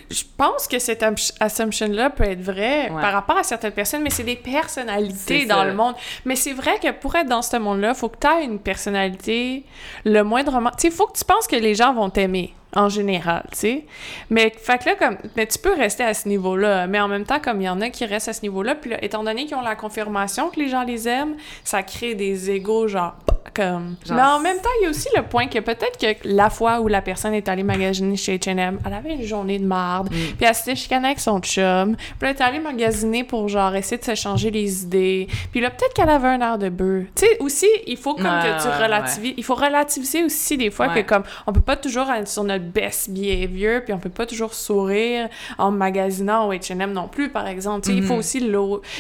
je pense que cette assumption-là peut être vraie Ouais. par rapport à certaines personnes, mais c'est des personnalités dans le monde. Mais c'est vrai que pour être dans ce monde-là, faut que tu aies une personnalité le moindrement... Tu sais, faut que tu penses que les gens vont t'aimer en général, tu sais. Mais fait que là, comme... Mais tu peux rester à ce niveau-là, mais en même temps, comme il y en a qui restent à ce niveau-là, puis là, étant donné qu'ils ont la confirmation que les gens les aiment, ça crée des égaux, genre... Comme... Genre, mais en même temps, il y a aussi le point que peut-être que la fois où la personne est allée magasiner chez H&M, elle avait une journée de marde, Mm. puis elle s'était chicanée avec son chum, puis elle est allée magasiner pour genre essayer de se changer les idées, puis là peut-être qu'elle avait un air de bœuf. Tu sais aussi, il faut comme Ouais, que tu ouais, relativises, il faut relativiser aussi des fois Ouais. que comme on peut pas toujours être sur notre best behavior, puis on peut pas toujours sourire en magasinant au H&M non plus par exemple. Il faut Mhm. aussi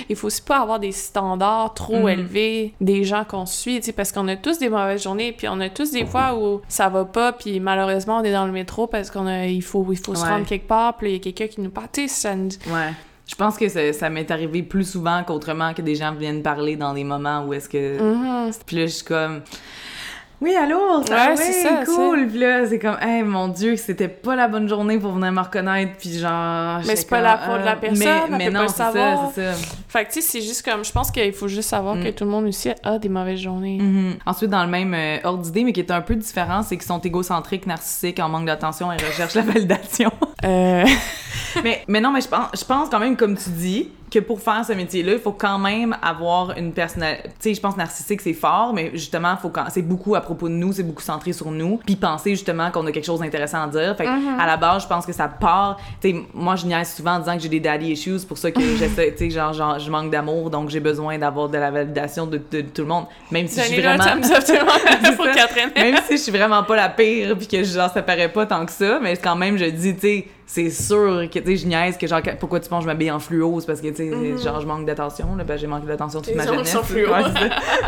il faut aussi pas avoir des standards trop Mhm. élevés des gens qu'on suit, parce qu'on a tous des mauvaises journées, puis on a tous des fois où ça va pas, puis malheureusement on est dans le métro parce qu'on a il faut il faut se rendre quelque part, puis il y a quelqu'un qui nous parle, ça nous- Ouais. Je pense que ça, ça m'est arrivé plus souvent qu'autrement que des gens viennent parler dans des moments où est-ce que... Mhm. Puis là, je suis comme... Oui, allô, ça Ouais, ça, cool. Puis là, c'est comme, hey, mon Dieu, c'était pas la bonne journée pour venir me reconnaître. Puis genre. Mais c'est pas la faute de la ah, personne, Mais, elle mais peut non, c'est ça, c'est ça. Fait que tu sais, c'est juste comme, je pense qu'il faut juste savoir Mm. que tout le monde aussi a des mauvaises journées. Mhm. Ensuite, dans le même euh, ordre d'idée, mais qui est un peu différent, c'est qu'ils sont égocentriques, narcissiques, en manque d'attention et recherchent la validation. Euh, mais, mais non, mais je pense, je pense quand même, comme tu dis, que pour faire ce métier-là, il faut quand même avoir une personnalité. Tu sais, je pense narcissique, c'est fort, mais justement, faut quand... c'est beaucoup à propos de nous, c'est beaucoup centré sur nous, puis penser justement qu'on a quelque chose d'intéressant à dire. Fait que, Mm-hmm. à la base, je pense que ça part. Tu sais, moi, je niaise souvent en disant que j'ai des daddy issues, pour ça que j'essaie, tu sais, genre, genre, je manque d'amour, donc j'ai besoin d'avoir de la validation de, de tout le monde. Même si je suis vraiment. pour. Catherine. Même si je suis vraiment pas la pire puis que genre ça paraît pas tant que ça, mais quand même je dis tu sais c'est sûr que tu sais je niaise que genre pourquoi tu penses que je m'habille en fluo c'est parce que tu sais genre je manque d'attention là ben j'ai manqué d'attention toute ma jeunesse. sont fluo. Ouais.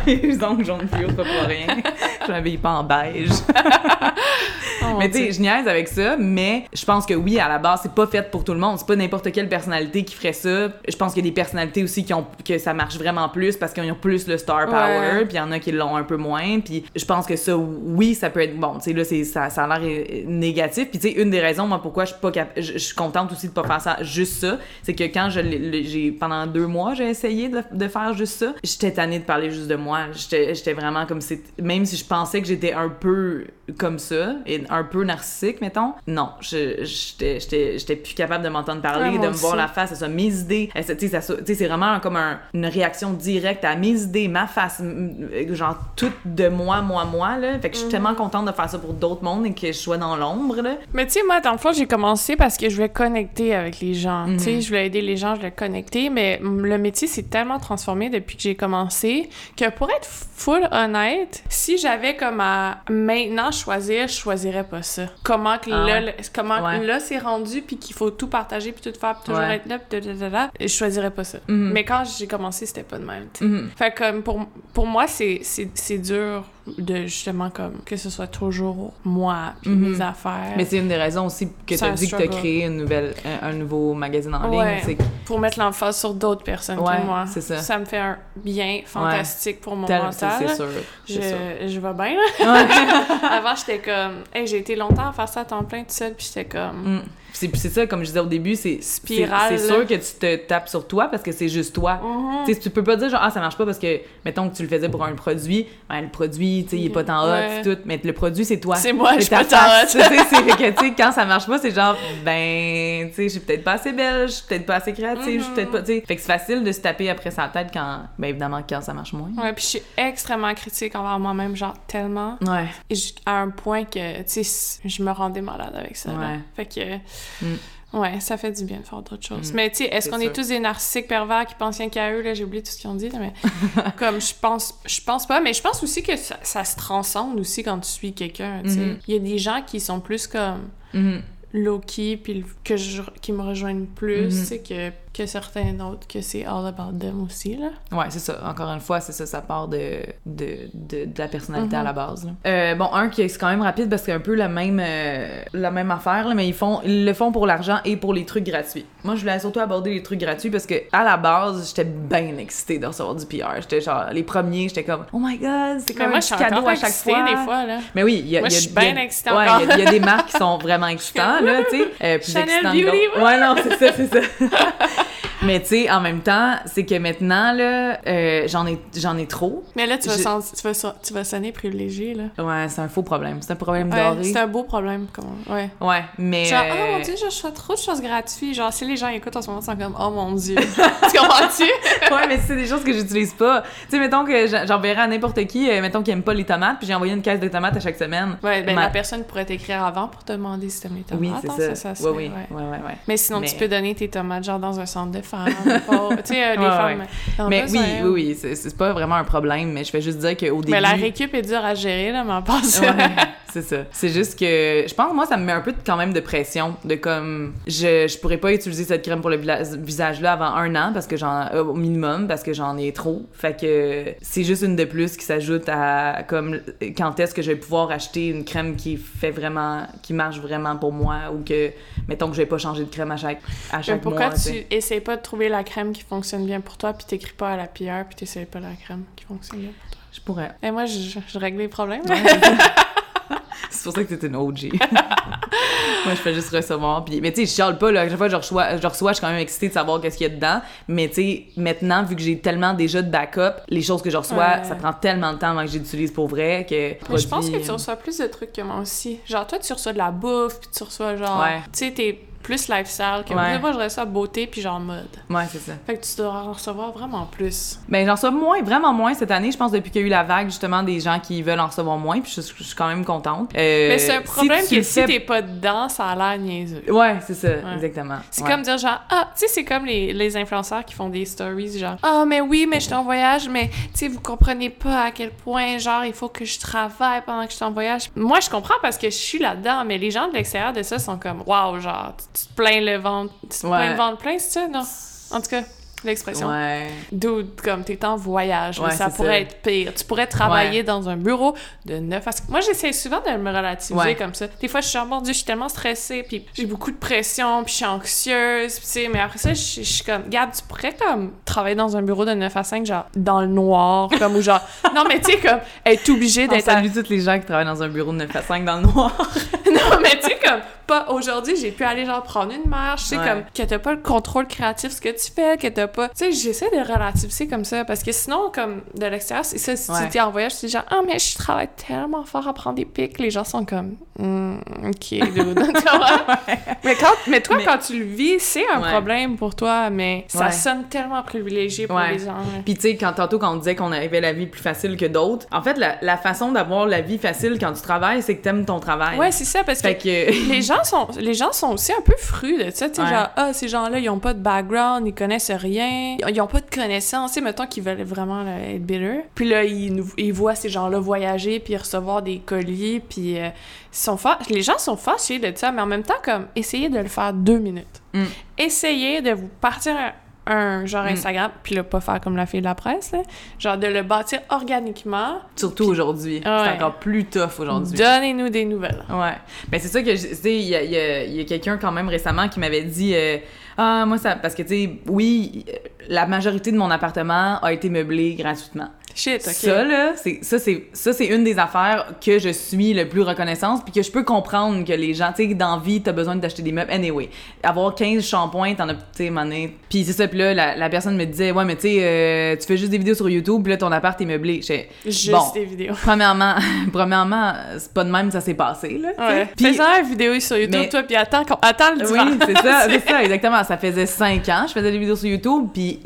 Les ongles jaunes fluo c'est pas pour rien. je m'habille pas en beige. Oh, mais tu sais je niaise avec ça mais je pense que oui à la base c'est pas fait pour tout le monde, c'est pas n'importe quelle personnalité qui ferait ça. Je pense qu'il y a des personnalités aussi qui ont que ça marche vraiment plus parce qu'ils ont plus le star power puis il y en a qui l'ont un peu moins. Puis je pense que ça oui ça peut être bon. Tu sais là c'est ça, ça a l'air euh, négatif. Puis tu sais une des raisons moi pourquoi je suis pas cap- je, je suis contente aussi de pas faire ça juste ça c'est que quand je l'ai- le- j'ai pendant deux mois j'ai essayé de, de faire juste ça j'étais tannée de parler juste de moi. J'étais j'étais vraiment comme c'est même si je pensais que j'étais un peu comme ça et un peu narcissique mettons non j'étais plus capable de m'entendre parler Ouais, de me voir la face ça mes idées Euh, c'est- vraiment comme un- une réaction directe à mes idées ma face genre tout de moi moi moi là fait que je suis Mhm. tellement contente de faire ça pour d'autres mondes et que je sois dans l'ombre là Mais tu sais, moi, dans le fond, j'ai commencé parce que je voulais connecter avec les gens. Mhm. Tu sais, je voulais aider les gens, je voulais connecter, mais le métier s'est tellement transformé depuis que j'ai commencé que pour être full honnête, si j'avais comme à maintenant choisir, je choisirais pas ça. Comment que Ah là, le- comment Ouais. là c'est rendu puis qu'il faut tout partager puis tout faire puis toujours Ouais. être là puis da, da, da, da, je choisirais pas ça. Mhm. Mais quand j'ai commencé, c'était pas de même. Mhm. Fait que comme pour, pour moi, c'est dur de justement comme que ce soit toujours moi puis Mhm. mes affaires. mais c'est une des raisons aussi que tu as dit que tu as créé une nouvelle, un, un nouveau magazine en Ouais. ligne. Que pour mettre l'emphase sur d'autres personnes Ouais, que moi. c'est ça. me fait un bien fantastique pour mon tel- mental. c'est sûr. Je, je vais bien. là. Avant, j'étais comme, hey, j'ai été longtemps à faire ça à temps plein tout seul, puis j'étais comme, Mm. C'est ça, comme je disais au début, c'est Spirale, c'est sûr que tu te tapes sur toi parce que c'est juste toi. Mhm. Tu sais, tu peux pas dire genre ah ça marche pas parce que mettons que tu le faisais pour un produit, ben le produit, tu sais, il est pas tant hot, Ouais. tout, mais le produit c'est toi. c'est moi, je suis pas tant hot. Tu sais, c'est que tu sais quand ça marche pas, c'est genre ben tu sais, je suis peut-être pas assez belle, je suis peut-être pas assez créative, je suis peut-être pas tu sais. Fait que c'est facile de se taper après sa tête quand ben évidemment quand ça marche moins. Ouais, puis je suis extrêmement critique envers moi-même, genre tellement. Ouais. Et à un point que, tu sais, je me rendais malade avec ça. là. Ouais. Fait que. Mm. Ouais, ça fait du bien de faire d'autres choses. Mm. Mais tu sais, est-ce qu'on est tous des narcissiques pervers qui pensent rien qu'à eux? Là, j'ai oublié tout ce qu'ils ont dit, là, mais comme je pense, je pense pas. Mais je pense aussi que ça, ça se transcende aussi quand tu suis quelqu'un, tu sais. Mhm. Il y a des gens qui sont plus comme Mhm. low-key, puis que je, qui me rejoignent plus, Mhm. tu sais, que, que certains d'autres, que c'est all about them aussi, là. Ouais, c'est ça. Encore une fois, c'est ça, ça part de, de, de, de la personnalité Mhm. à la base. là. Euh, bon, un qui est quand même rapide parce que c'est un peu la même, euh, la même affaire, là, mais ils, font, ils le font pour l'argent et pour les trucs gratuits. Moi, je voulais surtout aborder les trucs gratuits parce que à la base, j'étais bien excitée de recevoir du PR. J'étais genre, les premiers, j'étais comme, oh my god, c'est comme moi, un petit cadeau à chaque fois. des fois, là. Mais oui, il y a, Moi, y a- je suis il y a- bien excitée ouais, encore. il y a- il y, a des marques qui sont vraiment excitantes, là, tu sais. euh, plus Chanel Beauty. Ouais, non, c'est ça, c'est ça. Mais tu sais, en même temps, c'est que maintenant, là, euh, j'en ai, j'en ai trop. Mais là, tu vas, sens- tu vas, so- tu vas sonner privilégié, là. Ouais, c'est un faux problème. C'est un problème Ouais, doré. c'est un beau problème, comment. Ouais. Ouais, mais. Genre, euh, oh mon dieu, je fais trop de choses gratuites. Genre, si les gens écoutent en ce moment, ils sont comme, oh mon dieu. tu comprends-tu? ouais, mais c'est des choses que j'utilise pas. Tu sais, mettons que j'en- j'enverrais à n'importe qui, euh, mettons qu'il aime pas les tomates, puis j'ai envoyé une caisse de tomates à chaque semaine. Ouais, ben Ma- la personne pourrait t'écrire avant pour te demander si t'aimes les tomates. Oui, c'est ça. se ouais, oui, ouais. ouais, ouais, ouais. Mais sinon, Mais- tu peux donner tes tomates, genre, dans un centre de femmes. pauvres. tu sais, euh, les Ouais, femmes. ouais. Mais besoin. oui, oui, oui, c'est c'est pas vraiment un problème, mais je fais juste dire qu'au début. Mais la récup est dure à gérer, là, mais en passant. C'est ça. C'est juste que je pense moi ça me met un peu de- quand même de pression de comme je, je pourrais pas utiliser cette crème pour le visage là avant un an parce que j'en euh, au minimum parce que j'en ai trop. Fait que c'est juste une de plus qui s'ajoute à comme quand est-ce que je vais pouvoir acheter une crème qui fait vraiment qui marche vraiment pour moi ou que mettons que je vais pas changer de crème à chaque à Mais chaque pourquoi mois. tu sais. tu essayes pas de trouver la crème qui fonctionne bien pour toi, puis t'écris pas à la PR, puis t'essayes pas la crème qui fonctionne bien pour toi? Je pourrais. Et moi, je, je- je règle les problèmes. Ouais, c'est pour ça que t'es une OG. Moi, je fais juste recevoir. Puis, mais tu sais, je chiale pas, là. À chaque fois que je reçois, je reçois, je suis quand même excitée de savoir qu'est-ce qu'il y a dedans. Mais tu sais, maintenant, vu que j'ai tellement déjà de backup, les choses que je reçois, Ouais. ça prend tellement de temps avant que j'utilise pour vrai que. Je pense que tu reçois plus de trucs que moi aussi. Genre, toi, tu reçois de la bouffe, puis tu reçois genre. Ouais. Tu sais, t'es plus lifestyle que Ouais. moi. Je reçois beauté, puis genre mode. Ouais, c'est ça. Fait que tu dois en recevoir vraiment plus. Ben, j'en reçois moins, vraiment moins cette année. Je pense depuis qu'il y a eu la vague, justement, des gens qui veulent en recevoir moins. Puis je, je suis quand même contente. Euh, Mais c'est un problème que si fais- t'es pas dedans, ça a l'air niaiseux. Ouais, c'est ça, exactement. C'est Ouais. comme dire genre, ah, tu sais, c'est comme les, les influenceurs qui font des stories, genre, ah, mais oui, mais je suis en voyage, mais tu sais, vous comprenez pas à quel point, genre, il faut que je travaille pendant que je suis en voyage. Moi, je comprends parce que je suis là-dedans, mais les gens de l'extérieur de ça sont comme, waouh, genre, tu, te plains le ventre, tu te Ouais. plains le ventre plein, c'est ça? Non? En tout cas, l'expression. Ouais. Dude, comme t'es en voyage, Ouais, ça c'est pourrait ça. être pire. Tu pourrais travailler dans un bureau de 9 à 5. Moi, j'essaie souvent de me relativiser comme ça. Des fois, je suis genre, mon Dieu, je suis tellement stressée, puis j'ai beaucoup de pression, puis je suis anxieuse, puis tu sais, mais après ça, je, je suis comme, Gab, tu pourrais comme travailler dans un bureau de 9 à 5, genre, dans le noir, comme, ou genre, non, mais tu sais, comme, être obligé On d'être à salue tous les gens qui travaillent dans un bureau de 9 à 5 dans le noir. non, mais tu sais, comme, pas aujourd'hui, j'ai pu aller, genre, prendre une marche, tu sais, Ouais. comme, que t'as pas le contrôle créatif, ce que tu fais, que t'as pas. Tu sais, j'essaie de relativiser comme ça, parce que sinon, comme, de l'extérieur, c'est ça, si Ouais. t'es en voyage, tu dis genre, ah, mais je travaille tellement fort à prendre des pics, les gens sont comme, Hmm, ok, dude. Tu mais, quand, mais toi, Mais- quand tu le vis, c'est un Ouais. problème pour toi, mais ça sonne tellement privilégié pour Ouais. les gens. Puis tu sais, quand tantôt quand on disait qu'on avait la vie plus facile que d'autres, en fait, la, la façon d'avoir la vie facile quand tu travailles, c'est que t'aimes ton travail. Ouais, c'est ça, parce que... les gens sont les gens sont aussi un peu frus de ça tu sais Ouais. genre ah ces gens-là ils ont pas de background ils connaissent rien ils ont pas de connaissances tu sais mettons qu'ils veulent vraiment là, être bitter puis là ils, voient ces gens-là voyager puis recevoir des colis puis euh, ils sont fa- les gens sont fâchés de ça mais en même temps comme essayez de le faire deux minutes Mm. essayez de vous partir un, genre Mm. Instagram puis là pas faire comme la fille de la presse là genre de le bâtir organiquement Surtout aujourd'hui. Ouais. C'est encore plus tough aujourd'hui. donnez-nous des nouvelles Ouais. Ben c'est ça que tu sais il y a, a- a quelqu'un quand même récemment qui m'avait dit euh, ah moi ça parce que tu sais oui la majorité de mon appartement a été meublé gratuitement. Shit ok Ça là, c'est ça c'est ça c'est une des affaires que je suis le plus reconnaissante puis que je peux comprendre que les gens tu sais dans vie t'as besoin d'acheter des meubles anyway. Avoir 15 shampoings t'en as tu sais mané. Puis c'est ça puis là la, la personne me disait ouais mais tu sais euh, tu fais juste des vidéos sur YouTube puis là ton appart est meublé. Juste Bon. des vidéos Premièrement, premièrement, c'est pas de même que ça s'est passé, là. Ouais. Puis- Fais-en une vidéo sur YouTube, Mais- toi, puis attends, qu'on- attends le oui, c'est ça, c'est ça, exactement. Ça faisait cinq ans, je faisais des vidéos sur YouTube, puis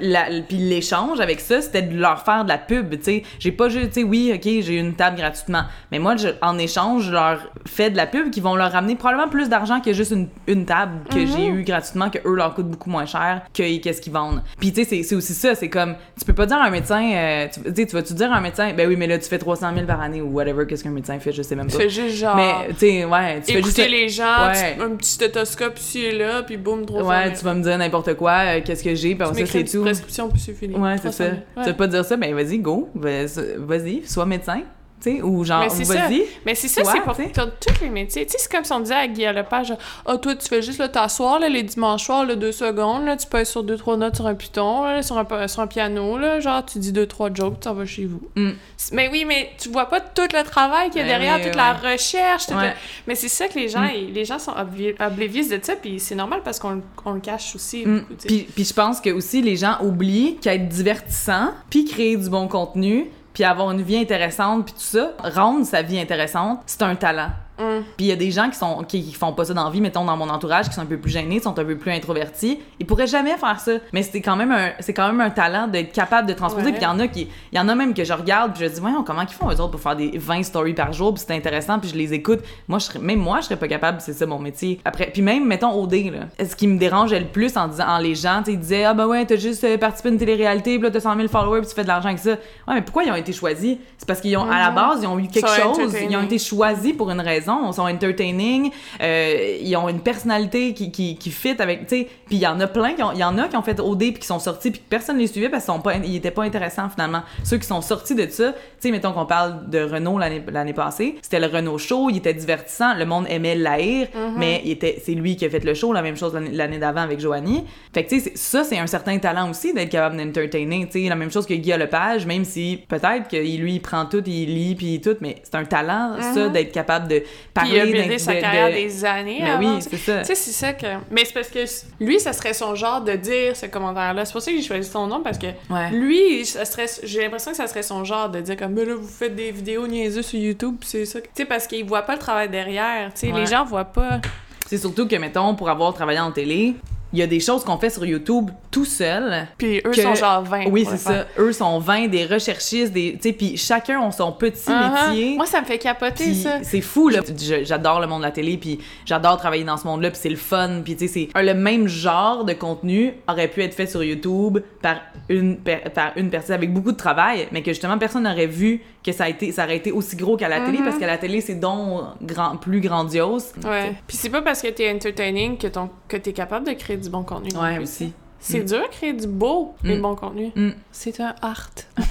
la- puis l'échange avec ça, c'était de leur faire de la pub, tu sais. J'ai pas juste, tu sais, oui, ok, j'ai une table gratuitement, mais moi, je- en échange, je leur fais de la pub qui vont leur ramener probablement plus d'argent que juste une, une table que Mhm. j'ai eu gratuitement, que eux leur coûte beaucoup moins cher que qu'est-ce qu'ils vendent. Puis tu sais, c'est- aussi ça, c'est comme, tu peux pas dire à un médecin, euh, tu tu sais, tu vas-tu dire à un médecin, ben oui, mais là, tu fais 300 000 par année ou whatever, qu'est-ce qu'un médecin fait, je sais même Tu pas. fais juste genre. Mais, tu sais, ouais, tu fais juste. les gens, Ouais. tu- un petit stéthoscope ici et là, puis boum, trop Ouais, tu vas me dire n'importe quoi, euh, qu'est-ce que j'ai, puis Tu ça, c'est tout. prescription, puis c'est fini. Ouais, c'est 300 ça. 000. Tu veux pas dire ben vas-y, go. Vas- Vas-y, sois médecin, tu sais, ou genre, Mais c'est ça. vas-y. Mais c'est ça, Toi, c'est pour tous les métiers. Tu sais, c'est comme si on disait à Guy Lepage, ah, toi, tu fais juste là, t'asseoir, là, les dimanches soirs, là, deux secondes, là, tu être sur deux, trois notes sur un piton, là, sur un, sur un piano, là, genre, tu dis deux, trois jokes, tu t'en vas chez vous. Mm. Mais oui, mais tu vois pas tout le travail qu'il y a Ben derrière, toute la recherche, toute Ouais. la- Mais c'est ça que les gens, Mm. les gens sont obli- oblivious de ça, puis c'est normal parce qu'on on le cache aussi Mm. beaucoup. Puis, puis je pense que aussi les gens oublient qu'être divertissant, puis créer du bon contenu, puis avoir une vie intéressante, puis tout ça, rendre sa vie intéressante, c'est un talent. Hum. Puis il y a des gens qui sont qui, qui font pas ça dans la vie, mettons dans mon entourage, qui sont un peu plus gênés, sont un peu plus introvertis. Ils pourraient jamais faire ça. Mais c'est quand même un c'est quand même un talent d'être capable de transposer. Ouais. Puis il y en a qui il y en a même que je regarde puis je dis voyons comment ils font eux autres pour faire des 20 stories par jour, puis c'est intéressant puis je les écoute. Moi je serais même moi je serais pas capable, c'est ça mon métier. Après puis même mettons OD là. Ce qui me dérangeait le plus en disant en les gens, tu ils disaient ah ben ouais, t'as juste euh, participé à une télé-réalité, puis là t'as 100 000 followers, puis tu fais de l'argent avec ça. Ouais, mais pourquoi ils ont été choisis? C'est parce qu'ils ont à la base, ils ont eu quelque chose, ils ont été choisis pour une raison, ils sont entertaining, euh, ils ont une personnalité qui, qui, qui fit avec, tu sais, puis il y en a plein, qui ont- il y en a qui ont fait OD puis qui sont sortis puis que personne les suivait parce qu'ils étaient pas intéressants finalement. Ceux qui sont sortis de ça, tu sais, mettons qu'on parle de Renault l'année passée, c'était le Renault Show, il était divertissant, le monde aimait l'haïr, Mhm. mais il était, c'est lui qui a fait le show, la même chose l'année- d'avant avec Joanie. Fait que tu sais, ça c'est un certain talent aussi d'être capable d'entertainer, tu sais, la même chose que Guy Lepage, même si peut-être que lui il prend tout, il lit puis tout, mais c'est un talent ça Mhm. d'être capable de Puis il a buildé sa de- carrière de- des années Mais avant, oui, c'est ça. Tu sais, c'est ça que. Mais c'est parce que lui, ça serait son genre de dire ce commentaire-là. C'est pour ça que j'ai choisi son nom parce que Ouais. lui, ça serait... j'ai l'impression que ça serait son genre de dire comme, mais là, vous faites des vidéos niaiseuses sur YouTube, c'est ça. Tu sais, parce qu'il voit pas le travail derrière. Tu sais, Ouais. les gens voient pas. C'est surtout que, mettons, pour avoir travaillé en télé, il y a des choses qu'on fait sur YouTube tout seul. Puis eux Que- sont genre 20. Oui, c'est ça. Eux sont 20, des recherchistes, des, tu sais, puis chacun a son petit Uh-huh. métier. Moi, ça me fait capoter, ça. c'est fou là, j'adore le monde de la télé puis j'adore travailler dans ce monde-là puis c'est le fun puis tu sais c'est le même genre de contenu aurait pu être fait sur YouTube par une par une personne avec beaucoup de travail mais que justement personne n'aurait vu que ça a été ça aurait été aussi gros qu'à la télé Mhm. parce qu'à la télé c'est donc grand plus grandiose. Ouais. Puis c'est pas parce que t'es entertaining que, ton... que t'es capable de créer du bon contenu. Ouais aussi. C'est Mm. dur de créer du beau et Mm. bon contenu. Mm. C'est un art.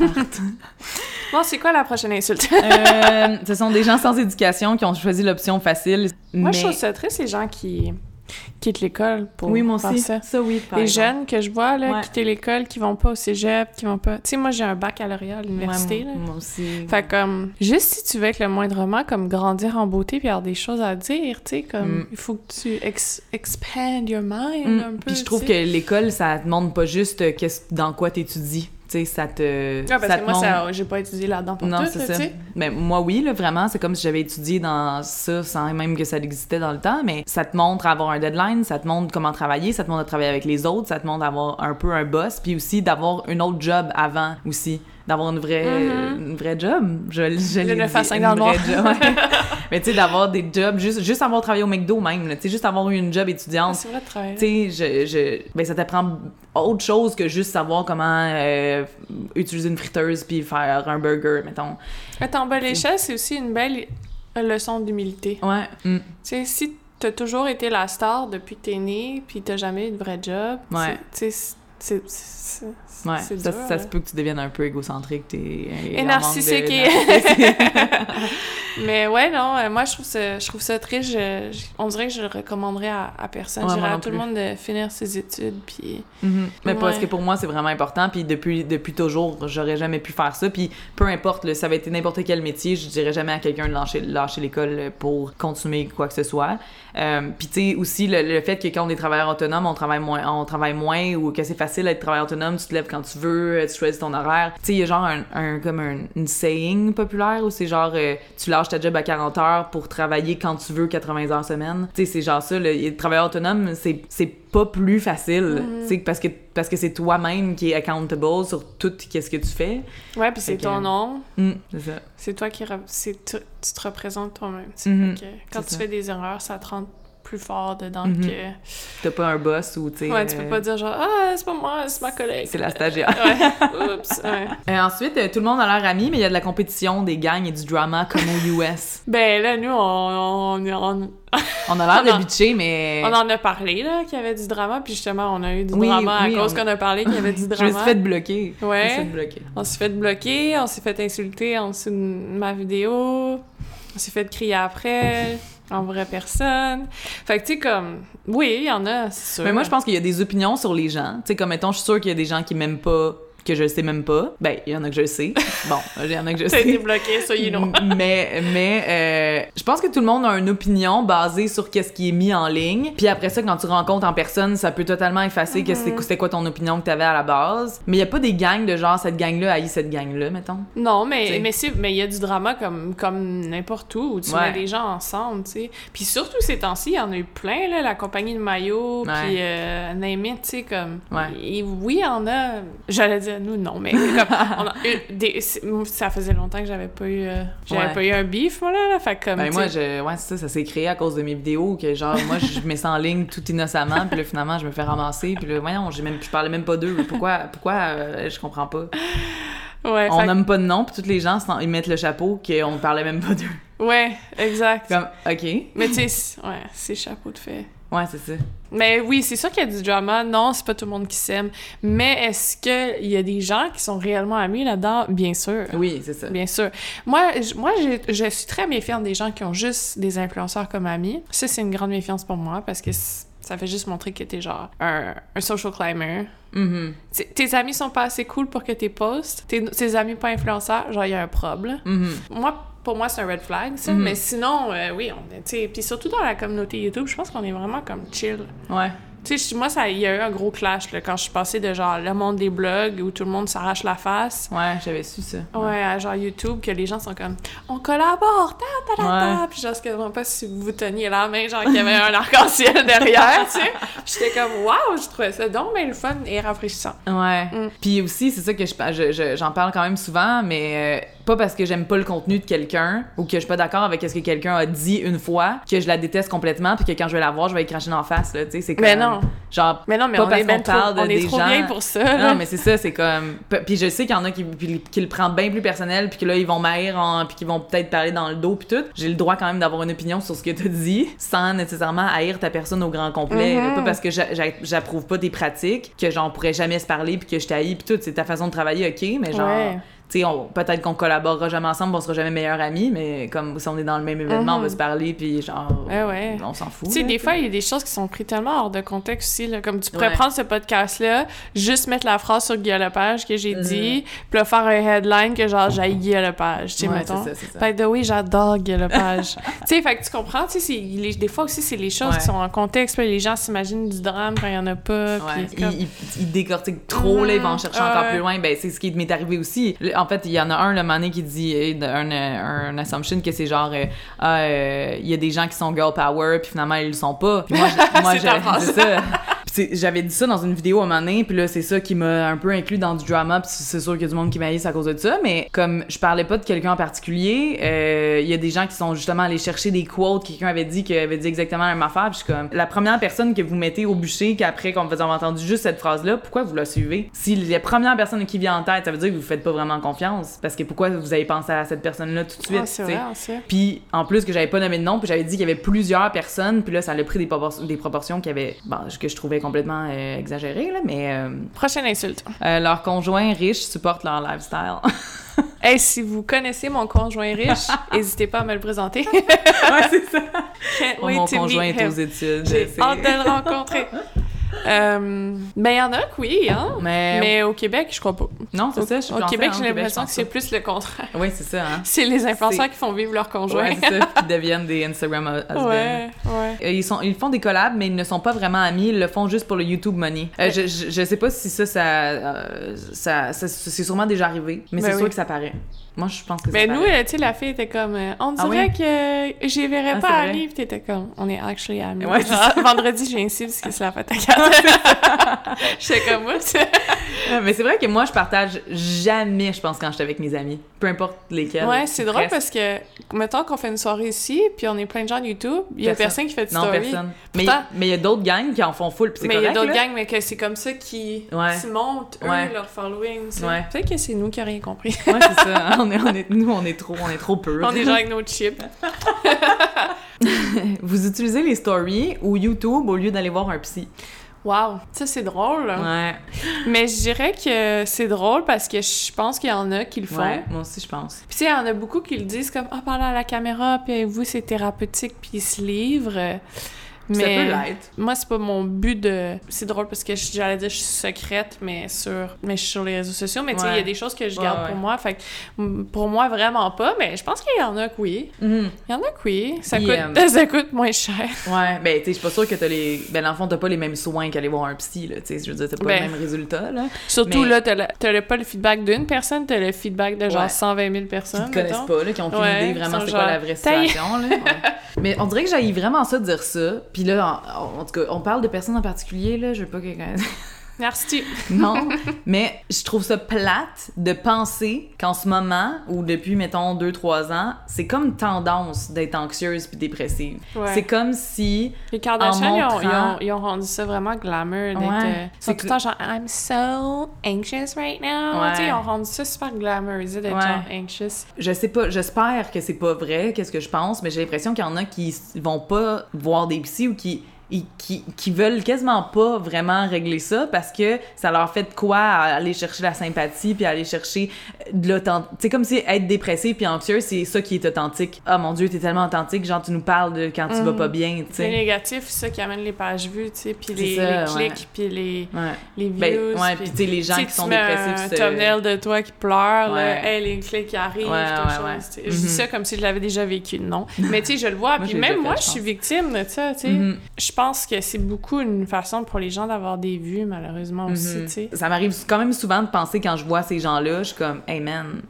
bon, c'est quoi la prochaine insulte? Euh, ce sont des gens sans éducation qui ont choisi l'option facile. Moi, mais... je trouve ça triste, les gens qui quittent l'école pour Oui, moi faire aussi. ça. Ça, oui. par Les exemple. jeunes que je vois, là, Ouais. quitter l'école, qui vont pas au cégep, qui vont pas... Tu sais, moi, j'ai un baccalauréat à l'université, Ouais, là. moi, moi aussi. Fait comme, juste si tu veux être le moindrement, comme grandir en beauté puis avoir des choses à dire, tu sais, comme, Mm. il faut que tu ex expand your mind Mm. un peu. Puis je trouve que l'école, ça te montre pas juste euh, qu'est-ce- dans quoi t'étudies. Tu sais, ça te. Ah, parce ça que moi, montre- j'ai pas étudié là-dedans pour Non, tout, c'est ça. Mais moi, oui, là, vraiment, c'est comme si j'avais étudié dans ça sans même que ça existait dans le temps, mais ça te montre à avoir un deadline, ça te montre comment travailler, ça te montre à travailler avec les autres, ça te montre à avoir un peu un boss, puis aussi d'avoir un autre job avant aussi. D'avoir une vraie, Mhm. une vraie job. Je, je Le l'ai 9 à dit, 5 une dans le job. Mais tu sais, d'avoir des jobs, juste, juste avoir travaillé au McDo même, tu sais, juste avoir eu une job étudiante, c'est vrai de travailler. tu sais, je, je, ben ça t'apprend autre chose que juste savoir comment euh, utiliser une friteuse puis faire un burger, mettons. En bas l'échelle, c'est aussi une belle leçon d'humilité. Ouais. mm. Tu sais, si t'as toujours été la star depuis que t'es né, puis t'as jamais eu de vrai job, Ouais. tu sais, c'est... Ouais, ça, dur, ça là. se peut que tu deviennes un peu égocentrique. Et narcissique et-. Mais ouais, non, euh, moi, je trouve ça, je trouve ça triste. Je- je- on dirait que je le recommanderais à, à personne. Ouais, dirais à tout le monde de finir ses études, puis... Mhm. Mais parce que pour moi, c'est vraiment important. Puis depuis, depuis toujours, j'aurais jamais pu faire ça. Puis peu importe, là, ça va être n'importe quel métier, je dirais jamais à quelqu'un de lâcher, lâcher l'école pour continuer quoi que ce soit. Euh, puis tu sais, aussi, le, le fait que quand on est travailleur autonome, on travaille moins, on travaille moins ou que c'est facile d'être travailleur autonome, tu te lèves quand tu veux, tu choisis ton horaire. Tu sais, il y a genre un, un- comme un, une saying populaire où c'est genre, euh, tu lâches ta job à 40 heures pour travailler quand tu veux 80 heures semaine. Tu sais, c'est genre ça, le, le travailleur autonome, c'est c'est pas plus facile, tu sais, parce que parce que c'est toi-même qui est accountable sur tout qu'est-ce que tu fais. Ouais, puis c'est que- ton nom, Mm, c'est ça. c'est toi qui... c'est tu, tu te représentes toi-même. Mhm. Que quand C'est tu ça. fais des erreurs, ça te rend plus fort dedans Mhm. que... T'as pas un boss ou tu sais. Ouais, tu peux euh, pas dire genre « Ah, c'est pas moi, c'est ma collègue. » C'est la stagiaire. Ouais, oups, ouais. Euh, ensuite, euh, tout le monde a l'air amis, mais il y a de la compétition, des gangs et du drama comme aux US. Ben là, nous, on, on, on, On a l'air de bitcher, mais. on en a parlé, là, qu'il y avait du drama, puis justement, on a eu du Oui, drama oui, à cause on- qu'on a parlé qu'il y avait du Je me drama. suis fait bloquer. Je me suis fait Ouais. bloquer. On s'est fait bloquer, on s'est fait insulter en dessous de ma vidéo, on s'est fait crier après, en vraie personne. Fait que, tu sais, comme, oui, il y en a, c'est sûr. Mais moi, je pense qu'il y a des opinions sur les gens. Tu sais, comme mettons, je suis sûre qu'il y a des gens qui m'aiment pas que je sais même pas. Ben, il y en a que je sais. Bon, il y en a que je sais. bloqué, so you know. mais mais euh, je pense que tout le monde a une opinion basée sur qu'est-ce qui est mis en ligne. Puis après ça, quand tu rencontres en personne, ça peut totalement effacer que Mm-hmm. c'était c'était quoi ton opinion que t'avais à la base. Mais il y a pas des gangs de genre cette gang-là haït cette gang-là, mettons. Non, mais T'sais. mais mais il y a du drama comme comme n'importe où où tu Ouais. mets des gens ensemble, tu sais. Puis surtout ces temps-ci, il y en a eu plein là, la compagnie de maillot, Ouais. puis euh, tu sais comme Ouais. et oui, il y en a j'allais dire nous non, mais comme on a eu des c'est- ça faisait longtemps que j'avais pas eu euh, j'avais Ouais. pas eu un beef moi là, là fait comme Ben moi, je, ouais, c'est ça, ça s'est créé à cause de mes vidéos, que genre, moi, je mets ça en ligne tout innocemment, puis là, finalement, je me fais ramasser, puis là, voyons, j'ai même, je parlais même pas d'eux, pourquoi, pourquoi, euh, je comprends pas? ouais, On que- nomme pas de nom, puis tous les gens, ils mettent le chapeau qu'on parlait même pas d'eux. ouais, exact. Comme, ok, Mais tu sais, ouais, c'est chapeau de fait. Ouais, c'est ça. Mais oui, c'est sûr qu'il y a du drama. Non, c'est pas tout le monde qui s'aime. Mais est-ce qu'il y a des gens qui sont réellement amis là-dedans? Bien sûr. Oui, c'est ça. Bien sûr. Moi, je, moi je suis très méfiante des gens qui ont juste des influenceurs comme amis. Ça, c'est une grande méfiance pour moi parce que ça fait juste montrer que t'es genre un, un social climber. Mhm, T'sais, tes amis sont pas assez cool pour que t'es postes. Tes, tes amis pas influenceurs, genre, il y a un problème. mhm. Moi, pour moi, c'est un red flag, ça. Mhm. Mais sinon, euh, oui, on est, puis surtout dans la communauté YouTube, je pense qu'on est vraiment comme chill. Ouais. Tu sais, moi, il y a eu un gros clash là, quand je suis passée de genre le monde des blogs où tout le monde s'arrache la face. Ouais, j'avais su ça. Ouais, à genre YouTube, que les gens sont comme on collabore, ta ta ta ta. Ouais. Puis genre, je ne pas si vous teniez la main, genre qu'il y avait un arc-en-ciel derrière, tu sais. J'étais comme waouh, je trouvais ça donc mais le fun et rafraîchissant. Ouais. Mm. Puis aussi, c'est ça que je, je- je- j'en parle quand même souvent, mais euh, pas parce que j'aime pas le contenu de quelqu'un ou que je suis pas d'accord avec ce que quelqu'un a dit une fois que je la déteste complètement puis que quand je vais la voir, je vais y cracher en face là, tu sais, c'est comme Mais non. genre Mais non, mais Pas on parce est, qu'on trop, parle de on est des trop gens- bien pour ça. là. non, mais c'est ça, c'est comme. Puis je sais qu'il y en a qui, le prennent bien plus personnel, puis que là, ils vont m'haïr, en- puis qu'ils vont peut-être parler dans le dos, puis tout. J'ai le droit quand même d'avoir une opinion sur ce que tu dit, sans nécessairement haïr ta personne au grand complet. Mhm. Pas parce que j'a- j'a- j'approuve pas tes pratiques, que genre, on pourrait jamais se parler, puis que je t'haïs, puis tout. C'est ta façon de travailler, ok, mais genre. Ouais. Peut-être qu'on collaborera jamais ensemble, on sera jamais meilleurs amis, mais comme si on est dans le même événement, on va Mhm. se parler, puis genre. Ouais, ouais. On s'en fout. Tu sais, des fois, il y a des choses qui sont prises tellement hors de contexte aussi. Là. Comme tu pourrais Ouais. prendre ce podcast-là, juste mettre la phrase sur Guillaume Lepage que j'ai dit, puis là, faire un headline que genre, j'ai Guillaume Lepage. Tu sais, mettons. ça, ça. Fait que oui, j'adore Guy Lepage. tu sais, fait que tu comprends, tu sais, des fois aussi, c'est les choses qui sont en contexte, puis les gens s'imaginent du drame quand il y en a pas. Ouais, puis il, comme- il, il décortique trop, là, il va en chercher Mhm. encore plus loin. Ben, c'est ce qui m'est arrivé aussi. Le- En fait, il y en a un, le mané, qui dit euh, un, euh, un assumption que c'est genre, euh, ah, euh, il y a des gens qui sont girl power, puis finalement, ils le sont pas. Puis moi, je- moi je- ça. J'avais dit ça dans une vidéo à un moment donné, puis là, c'est ça qui m'a un peu inclus dans du drama, puis c'est sûr qu'il y a du monde qui m'haïsse à cause de ça, mais comme je parlais pas de quelqu'un en particulier, euh, il y a des gens qui sont justement allés chercher des quotes, quelqu'un avait dit qu'il avait dit exactement la même affaire, puis je suis comme, la première personne que vous mettez au bûcher, qu'après qu'on vous avez entendu juste cette phrase-là, pourquoi vous la suivez? Si la première personne qui vient en tête, ça veut dire que vous faites pas vraiment confiance, parce que pourquoi vous avez pensé à cette personne-là tout de suite, Ah, c'est vrai, c'est. Puis en plus que j'avais pas nommé de nom, puis j'avais dit qu'il y avait plusieurs personnes, puis là ça a pris des, propor- des proportions qui avaient, bon, que je trouvais complètement euh, exagérées là, mais euh, Prochaine insulte. euh, leurs conjoints riches supportent leur lifestyle. Hey, si vous connaissez mon conjoint riche, n'hésitez pas à me le présenter. ouais, c'est ça. Mon conjoint est aux études. J'ai hâte de le rencontrer. Euh, ben, il y en a que oui, hein. Mais, Mais au Québec, je crois pas. non, c'est ça. Je suis Au Québec, j'ai l'impression que c'est plus le contraire. Oui, c'est ça. Hein. C'est les influenceurs qui font vivre leur conjoint. Ouais, c'est ça. Qui deviennent des Instagram husbands. ouais, ouais. Euh, Ils, sont, ils font des collabs, mais ils ne sont pas vraiment amis. Ils le font juste pour le YouTube Money. Euh, je, je, je sais pas si ça, ça, euh, ça, ça- c'est sûrement déjà arrivé, mais Ben c'est oui. sûr que ça paraît. Moi, je pense que Mais nous, tu sais, la fille était comme, euh, on Ah dirait oui? que j'y verrais Ah, pas livre. T'étais comme, on est actually amis. Ouais, Genre, Vendredi, j'ai ici parce que c'est la fête à quatre. J'étais comme, moi, mais c'est vrai que moi, je partage jamais, je pense, quand je suis avec mes amis. Peu importe lesquels. Ouais, c'est drôle parce que, mettons qu'on fait une soirée ici, puis on est plein de gens de YouTube, il y a Personne. personne qui fait de Non, story. personne. Mais Pourtant- mais il y a d'autres gangs qui en font full, puis c'est Mais il y a d'autres gangs, mais que c'est comme ça qui, Ouais. montent, eux, Ouais. leur following. Peut-être que c'est nous qui n'avons rien compris. Ouais, c'est ça. On est, on est, nous, on est trop, on est trop peu. on est genre avec nos chips. Vous utilisez les stories ou YouTube au lieu d'aller voir un psy? Wow, ça c'est drôle. Ouais. Mais je dirais que c'est drôle parce que je pense qu'il y en a qui le font. Ouais, moi aussi, je pense. Puis tu sais, il y en a beaucoup qui le disent comme « Ah, parler à la caméra, puis vous, c'est thérapeutique, puis ils se livrent. » Puis Ça peut Mais l'être. moi, c'est pas mon but de. C'est drôle parce que j'allais dire je suis secrète, mais sur, mais je suis sur les réseaux sociaux. Mais tu sais, il y a des choses que je garde pour moi. Fait que pour moi, vraiment pas. Mais je pense qu'il y en a que oui. Mhm. Il y en a que oui. Ça, coûte, euh, ça coûte moins cher. Ouais, ben, tu sais, je suis pas sûre que t'as les. Ben, dans le fond, t'as pas les mêmes soins qu'aller voir un psy, là. Tu sais, je veux dire, t'as pas Ben. le même résultat, là. Surtout Mais- là, t'as pas le feedback d'une personne, t'as le feedback de genre Ouais. 120 000 Qui personnes. te connaissent pas, là, qui ont aucune Ouais, idée vraiment c'est quoi genre, la vraie situation, là. Ouais. Mais on dirait que j'aille vraiment ça de dire ça. Puis là, en, en tout cas, on parle de personnes en particulier, là. Je veux pas que. Merci. Non, mais je trouve ça plate de penser qu'en ce moment, ou depuis, mettons, 2-3 ans, c'est comme tendance d'être anxieuse puis dépressive. Ouais. C'est comme si... Les Kardashians, En ils, ont, ils, montrant- ont, ils ont rendu ça vraiment glamour. d'être, Ouais. euh, C'est tout le temps genre I'm so anxious right now. Ouais. Tu sais, ils ont rendu ça super glamourisé d'être genre anxious. Je sais pas, j'espère que c'est pas vrai, qu'est-ce que je pense, mais j'ai l'impression qu'il y en a qui vont pas voir des psys ou qui... ils- Qui, qui veulent quasiment pas vraiment régler ça parce que ça leur fait de quoi aller chercher la sympathie puis aller chercher de l'authentique. C'est comme si être dépressif puis anxieux, c'est ça qui est authentique. Ah mon dieu, t'es tellement authentique, genre tu nous parles de quand tu vas Mhm. pas bien, tu C'est sais. négatif, c'est ça qui amène les pages vues, tu sais, puis les, C'est ça, les ouais. clics, puis les, Ouais. les views. Ben, ouais, puis tu sais, les gens qui sont dépressifs, un thumbnail de toi qui pleure, Ouais. là, hey, les clics qui arrivent, chose. Je dis Mhm. ça comme si je l'avais déjà vécu, non. Mais tu sais, je le vois, puis même moi, je suis victime de ça, tu sais. Mhm. Je pense que c'est beaucoup une façon pour les gens d'avoir des vues, malheureusement aussi, Mhm. tu sais. Ça m'arrive quand même souvent de penser quand je vois ces gens-là, je suis comme, hey man,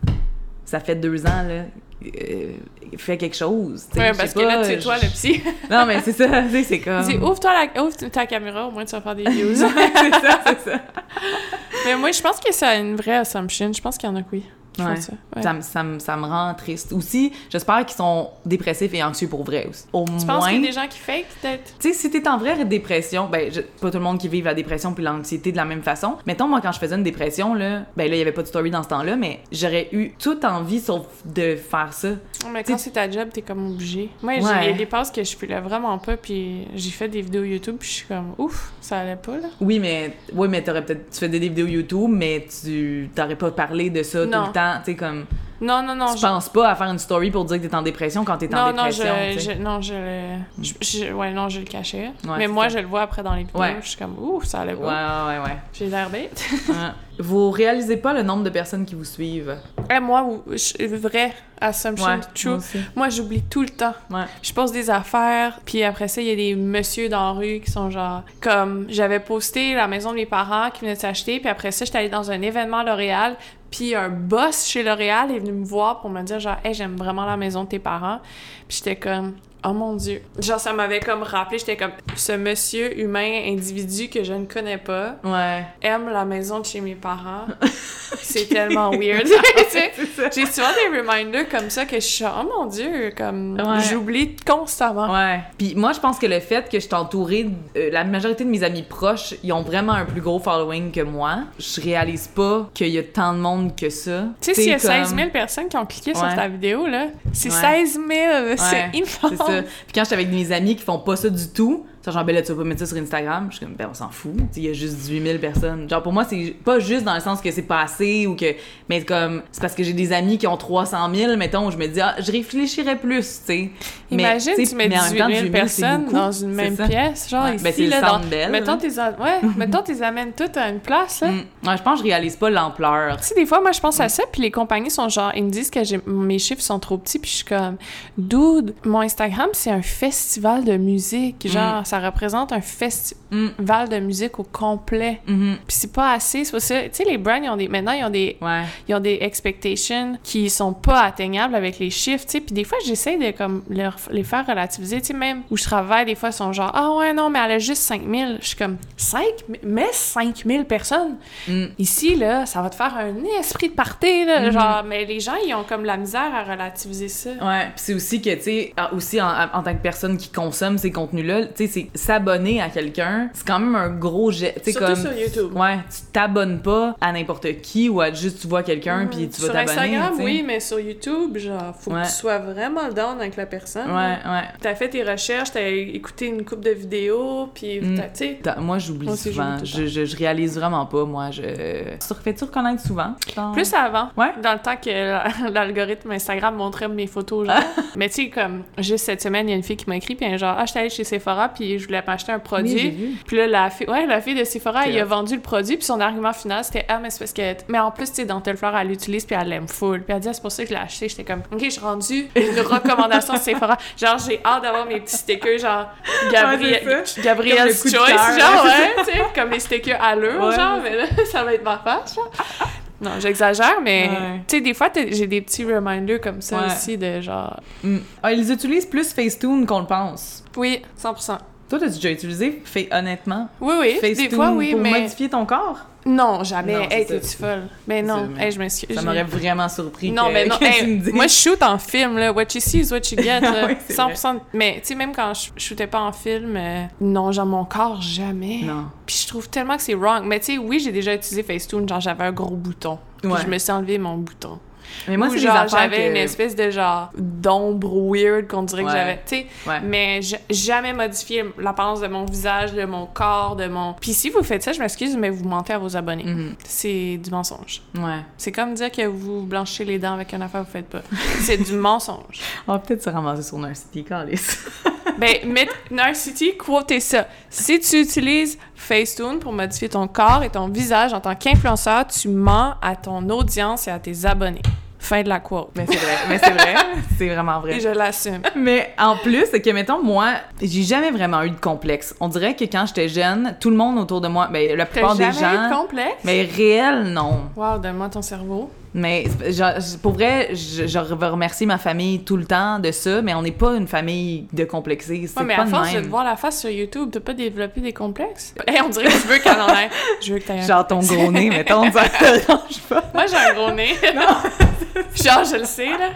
ça fait deux ans, là, euh, fais quelque chose. tu je parce que là, c'est je- toi le psy. Non, mais c'est ça, tu c'est comme. Dis, ouvre-toi la... ouvre ta caméra, au moins tu vas faire des views. c'est ça, c'est ça. Mais moi, je pense que c'est une vraie assumption. Je pense qu'il y en a que oui. Je Ouais. ça. Ouais. Ça, me- ça, me- ça me rend triste. Aussi, j'espère qu'ils sont dépressifs et anxieux pour vrai aussi. Au Tu penses qu'il y a des gens qui fake, peut-être? Tu sais, si t'es en vraie dépression, ben, je- pas tout le monde qui vive la dépression puis l'anxiété de la même façon. Mettons, moi, quand je faisais une dépression, là, ben là, il y avait pas de story dans ce temps-là, mais j'aurais eu toute envie sauf de faire ça. Mais quand c'est ta job, t'es comme obligé. Moi, Ouais. j'ai des passes que je filais vraiment pas, puis j'ai fait des vidéos YouTube, puis je suis comme, ouf, ça allait pas, là. Oui, mais, oui, mais t'aurais peut-être, tu fais des vidéos YouTube, mais tu t'aurais pas parlé de ça tout le temps. Tu sais, comme, Non, non, non. tu je- penses pas à faire une story pour dire que t'es en dépression quand t'es en Non, non, je, dépression. je- non, je le... je- je- ouais, non, je le cachais. Ouais, mais moi, ça. je le vois après dans les vidéos, Ouais. je suis comme, ouf, ça allait Ouais, pas. ouais, ouais. J'ai l'air bête. ouais. Vous réalisez pas le nombre de personnes qui vous suivent? Eh, moi, vrai assumption Ouais, true. moi j'oublie tout le temps. Ouais. Je pose des affaires, puis après ça, il y a des messieurs dans la rue qui sont genre... Comme, j'avais posté la maison de mes parents qui venaient de s'acheter, puis après ça, j'étais allée dans un événement L'Oréal, puis un boss chez L'Oréal est venu me voir pour me dire genre « Hey, j'aime vraiment la maison de tes parents. » Puis j'étais comme... Oh mon Dieu. Genre, ça m'avait comme rappelé, j'étais comme, ce monsieur humain, individu que je ne connais pas, Ouais. aime la maison de chez mes parents. C'est tellement weird. J'ai souvent des reminders comme ça que je suis, oh mon Dieu, comme, Ouais. j'oublie constamment. Ouais. Puis moi, je pense que le fait que je suis entourée, euh, la majorité de mes amis proches, ils ont vraiment un plus gros following que moi. Je réalise pas qu'il y a tant de monde que ça. Tu sais, s'il y a comme- 16 000 personnes qui ont cliqué sur ta vidéo, là, c'est Ouais. 16 000, c'est immense. Ça. Puis quand j'étais avec mes amis qui font pas ça du tout, genre, ben là, tu vas pas mettre ça sur Instagram? Je suis comme, ben on s'en fout. Il y a juste 18 000 personnes. Genre, pour moi, c'est pas juste dans le sens que c'est pas assez ou que. Mais comme, c'est parce que j'ai des amis qui ont 300 000, mettons, où je me dis, ah, je réfléchirais plus, tu sais. Mais, Imagine, tu sais, tu mets mais en même 18 temps, 000 18 000, c'est personnes beaucoup. dans une même pièce, genre Ouais, ici, ben, c'est le là, dans... Bell, mettons, t'es a- ouais, mettons, t'es amènes toutes à une place, là. Mm. Ouais, je pense que je réalise pas l'ampleur. Tu sais, des fois, moi, je pense à ça, puis les compagnies sont genre, ils me disent que mes chiffres sont trop petits, puis je suis comme, dude, mon Instagram, c'est un festival de musique. Genre, ça représente un festival Mm. de musique au complet. Mhm. Puis c'est pas assez. Tu sais, les brands, ils ont des, maintenant, ils ont des, Ouais. ils ont des expectations qui sont pas atteignables avec les chiffres, tu sais. Puis des fois, j'essaie de comme leur, les faire relativiser, tu sais, même où je travaille, des fois, ils sont genre, ah ouais, non, mais elle a juste 5000. Je suis comme, 5 Mais 5000 personnes. Mm. Ici, là, ça va te faire un esprit de party, là. Mhm. Genre, mais les gens, ils ont comme la misère à relativiser ça. Ouais, puis c'est aussi que, tu sais, aussi en, en tant que personne qui consomme ces contenus-là, tu sais, s'abonner à quelqu'un, c'est quand même un gros sais, Surtout comme. sur YouTube. Ouais, tu t'abonnes pas à n'importe qui ou à juste tu vois quelqu'un puis tu vas Sur t'abonner. Instagram, tu sais. oui, mais sur YouTube, genre, faut Ouais. que tu sois vraiment down avec la personne. Ouais, ouais. T'as fait tes recherches, t'as écouté une coupe de vidéos, puis Mm. t'as- tu sais. Moi, j'oublie souvent. Je, je, je réalise vraiment pas, moi. Je... Tu te fais-tu reconnaître souvent? Genre? Plus avant. Ouais. Dans le temps que l'algorithme Instagram montrait mes photos, genre. Mais tu sais, comme, juste cette semaine, il y a une fille qui m'a écrit, puis genre, ah, j'étais allée chez Sephora, puis puis je voulais m'acheter un produit. Puis là, la fille, ouais, la fille de Sephora, elle a vendu le produit, puis son argument final, c'était Ah, mais c'est parce que. Mais en plus, tu sais, Dental Fleur, elle l'utilise, puis elle l'aime full. Puis elle dit Ah, c'est pour ça que je l'ai acheté. J'étais comme Ok, je suis rendue une recommandation de Sephora. Genre, j'ai hâte d'avoir mes petits stickers, genre Gabriel, Ouais, de Choice, genre, ouais, tu sais, comme les stickers à l'heure, Ouais. genre, mais là, ça va être ma face, genre. Non, j'exagère, mais Ouais. tu sais, des fois, j'ai des petits reminders comme ça Ouais. aussi de genre. Mm. Ah, ils utilisent plus Facetune qu'on le pense. Oui, 100%. Toi, t'as déjà utilisé, fait honnêtement, Oui, oui, des Facetune fois, oui, pour mais. modifier ton corps? Non, jamais. Non, hey, t'es-tu ça. folle? Mais non, ça, hey, je m'excuse. Ça je- m'aurait vraiment surpris Non, que, mais non, que hey, tu me dises. moi je shoot en film, là. What you see is what you get, là. Oui, c'est 100%. Mais, tu sais, même quand je shootais pas en film, euh, non, genre mon corps, jamais. Non. Puis je trouve tellement que c'est wrong. Mais, tu sais, oui, j'ai déjà utilisé Facetune, genre j'avais un gros bouton. Puis Ouais. je me suis enlevé mon bouton. Mais moi, c'est des genre, affaires j'avais que... une espèce de genre d'ombre weird qu'on dirait que j'avais. Tu sais, Ouais. mais jamais modifié l'apparence de mon visage, de mon corps, de mon. Puis si vous faites ça, je m'excuse, mais vous mentez à vos abonnés. Mhm. C'est du mensonge. Ouais. C'est comme dire que vous blanchez les dents avec une affaire vous faites pas. C'est du mensonge. On va peut-être se ramasser sur Narcity, Calis. Ben, mais Narcity, quotez ça. Si tu utilises Facetune pour modifier ton corps et ton visage en tant qu'influenceur, tu mens à ton audience et à tes abonnés. Fin de la quote. Mais c'est vrai, mais c'est vrai, c'est vraiment Et vrai. je l'assume. Mais en plus, c'est que, mettons, moi, j'ai jamais vraiment eu de complexe. On dirait que quand j'étais jeune, tout le monde autour de moi, ben, la plupart des jamais eu de gens... complexe? Mais réel, non. Wow, donne-moi ton cerveau. Mais genre, pour vrai, je, je veux remercier ma famille tout le temps de ça, mais on n'est pas une famille de complexés. C'est Ouais, mais pas à force de même. te voir la face sur YouTube, t'as pas développé des complexes? Hey, on dirait que je veux qu'elle en ait. Je veux que t'aies Genre ton gros nez, mettons, ça te dérange pas. Moi, j'ai un gros nez. Genre, je le sais, là.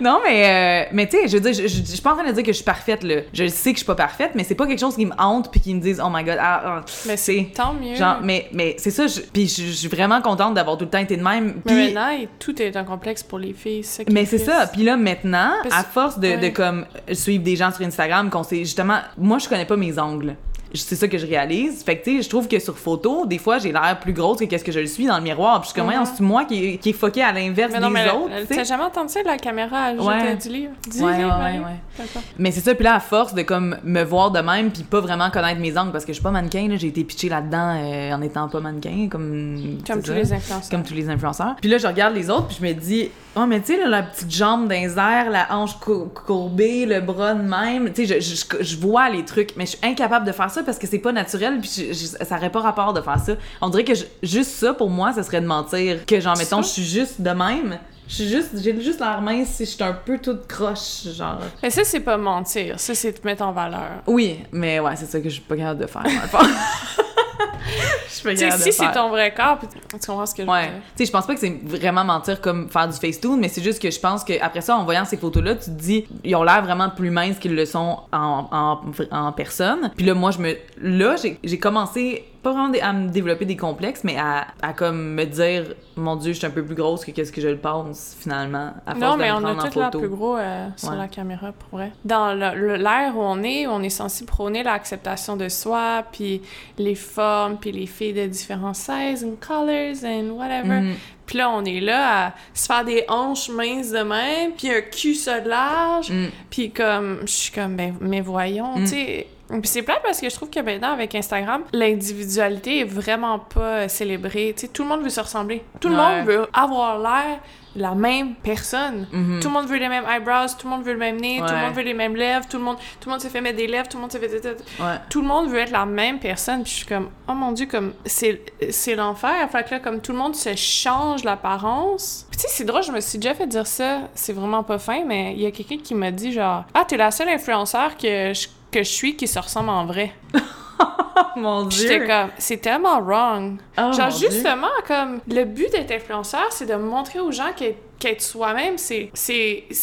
Non, mais, euh, mais tu sais, je veux dire, je, je, je suis pas en train de dire que je suis parfaite, là. Je sais que je suis pas parfaite, mais c'est pas quelque chose qui me hante puis qui me dise, oh my god, ah, ah. Mais c'est. Tant mieux. Genre, mais, mais c'est ça, je- puis je, je suis vraiment contente d'avoir tout le temps été de même. Mais Puis, maintenant, tout est un complexe pour les filles. ça mais est c'est ça. Puis là, maintenant, Parce- à force de, de comme suivre des gens sur Instagram, qu'on sait justement, moi, je connais pas mes angles. C'est ça que je réalise. Fait que, tu sais, je trouve que sur photo, des fois, j'ai l'air plus grosse que qu'est-ce que je le suis dans le miroir. Puis je suis comme, Mhm. C'est moi qui, qui est foqué à l'inverse des non, mais autres, t'as jamais entendu ça, la caméra, elle Ouais. du livre? Du Ouais, livre, ouais. Mais c'est ça, puis là, à force de comme me voir de même, puis pas vraiment connaître mes angles, parce que je suis pas mannequin, j'ai été pitchée là-dedans euh, en étant pas mannequin, comme. Comme tous ça. les influenceurs. Comme tous les influenceurs. Puis là, je regarde les autres, puis je me dis, oh, mais tu sais, la petite jambe les airs, la hanche cou- courbée, le bras de même. Tu sais, je, je, je vois les trucs, mais je suis incapable de faire ça parce que c'est pas naturel, puis je- je- ça aurait pas rapport de faire ça. On dirait que je- juste ça, pour moi, ça serait de mentir. Que, genre, mettons, je suis juste de même. Je suis juste, j'ai juste l'air mince si je suis un peu toute croche, genre. Mais ça, c'est pas mentir. Ça, c'est te mettre en valeur. Oui, mais ouais, c'est ça que je suis pas capable de faire. Je sais, si c'est ton vrai corps, puis tu comprends ce que je veux Ouais. dire. Tu sais, je pense pas que c'est vraiment mentir comme faire du Facetune, mais c'est juste que je pense qu'après ça, en voyant ces photos-là, tu te dis, ils ont l'air vraiment plus minces qu'ils le sont en, en, en personne. Puis là, moi, je me. Là, j'ai j'ai commencé, pas vraiment à me développer des complexes, mais à, à comme me dire, mon Dieu, je suis un peu plus grosse que qu'est-ce que je le pense, finalement, à force Non, mais on a tout l'air plus gros euh, sur Ouais. la caméra, pour vrai. Dans l'ère où on est, on est censé prôner l'acceptation de soi, puis les formes, puis les filles de différents sizes and colors and whatever. Mhm. Puis là, on est là à se faire des hanches minces de même, puis un cul ça de large, Mm. puis comme, je suis comme, ben, mais voyons, Mm. tu sais. Puis c'est plate parce que je trouve que maintenant, avec Instagram, l'individualité est vraiment pas célébrée. Tu sais, tout le monde veut se ressembler. Tout le monde veut avoir l'air la même personne. Mhm. Tout le monde veut les mêmes eyebrows, tout le monde veut le même nez, tout le monde veut les mêmes lèvres, tout le monde, tout le monde se fait mettre des lèvres, tout le monde se fait... Ouais. Tout le monde veut être la même personne, puis je suis comme, oh mon dieu, comme, c'est c'est l'enfer. Fait que là, comme tout le monde se change l'apparence. Puis tu sais, c'est drôle, je me suis déjà fait dire ça, c'est vraiment pas fin, mais il y a quelqu'un qui m'a dit genre, ah, t'es la seule influenceur que je, que je suis qui se ressemble en vrai. Mon Dieu! J'étais comme, c'est tellement wrong. Oh, Genre, Dieu. justement, comme, le but d'être influenceur, c'est de montrer aux gens qu'être qu'être soi-même, c'est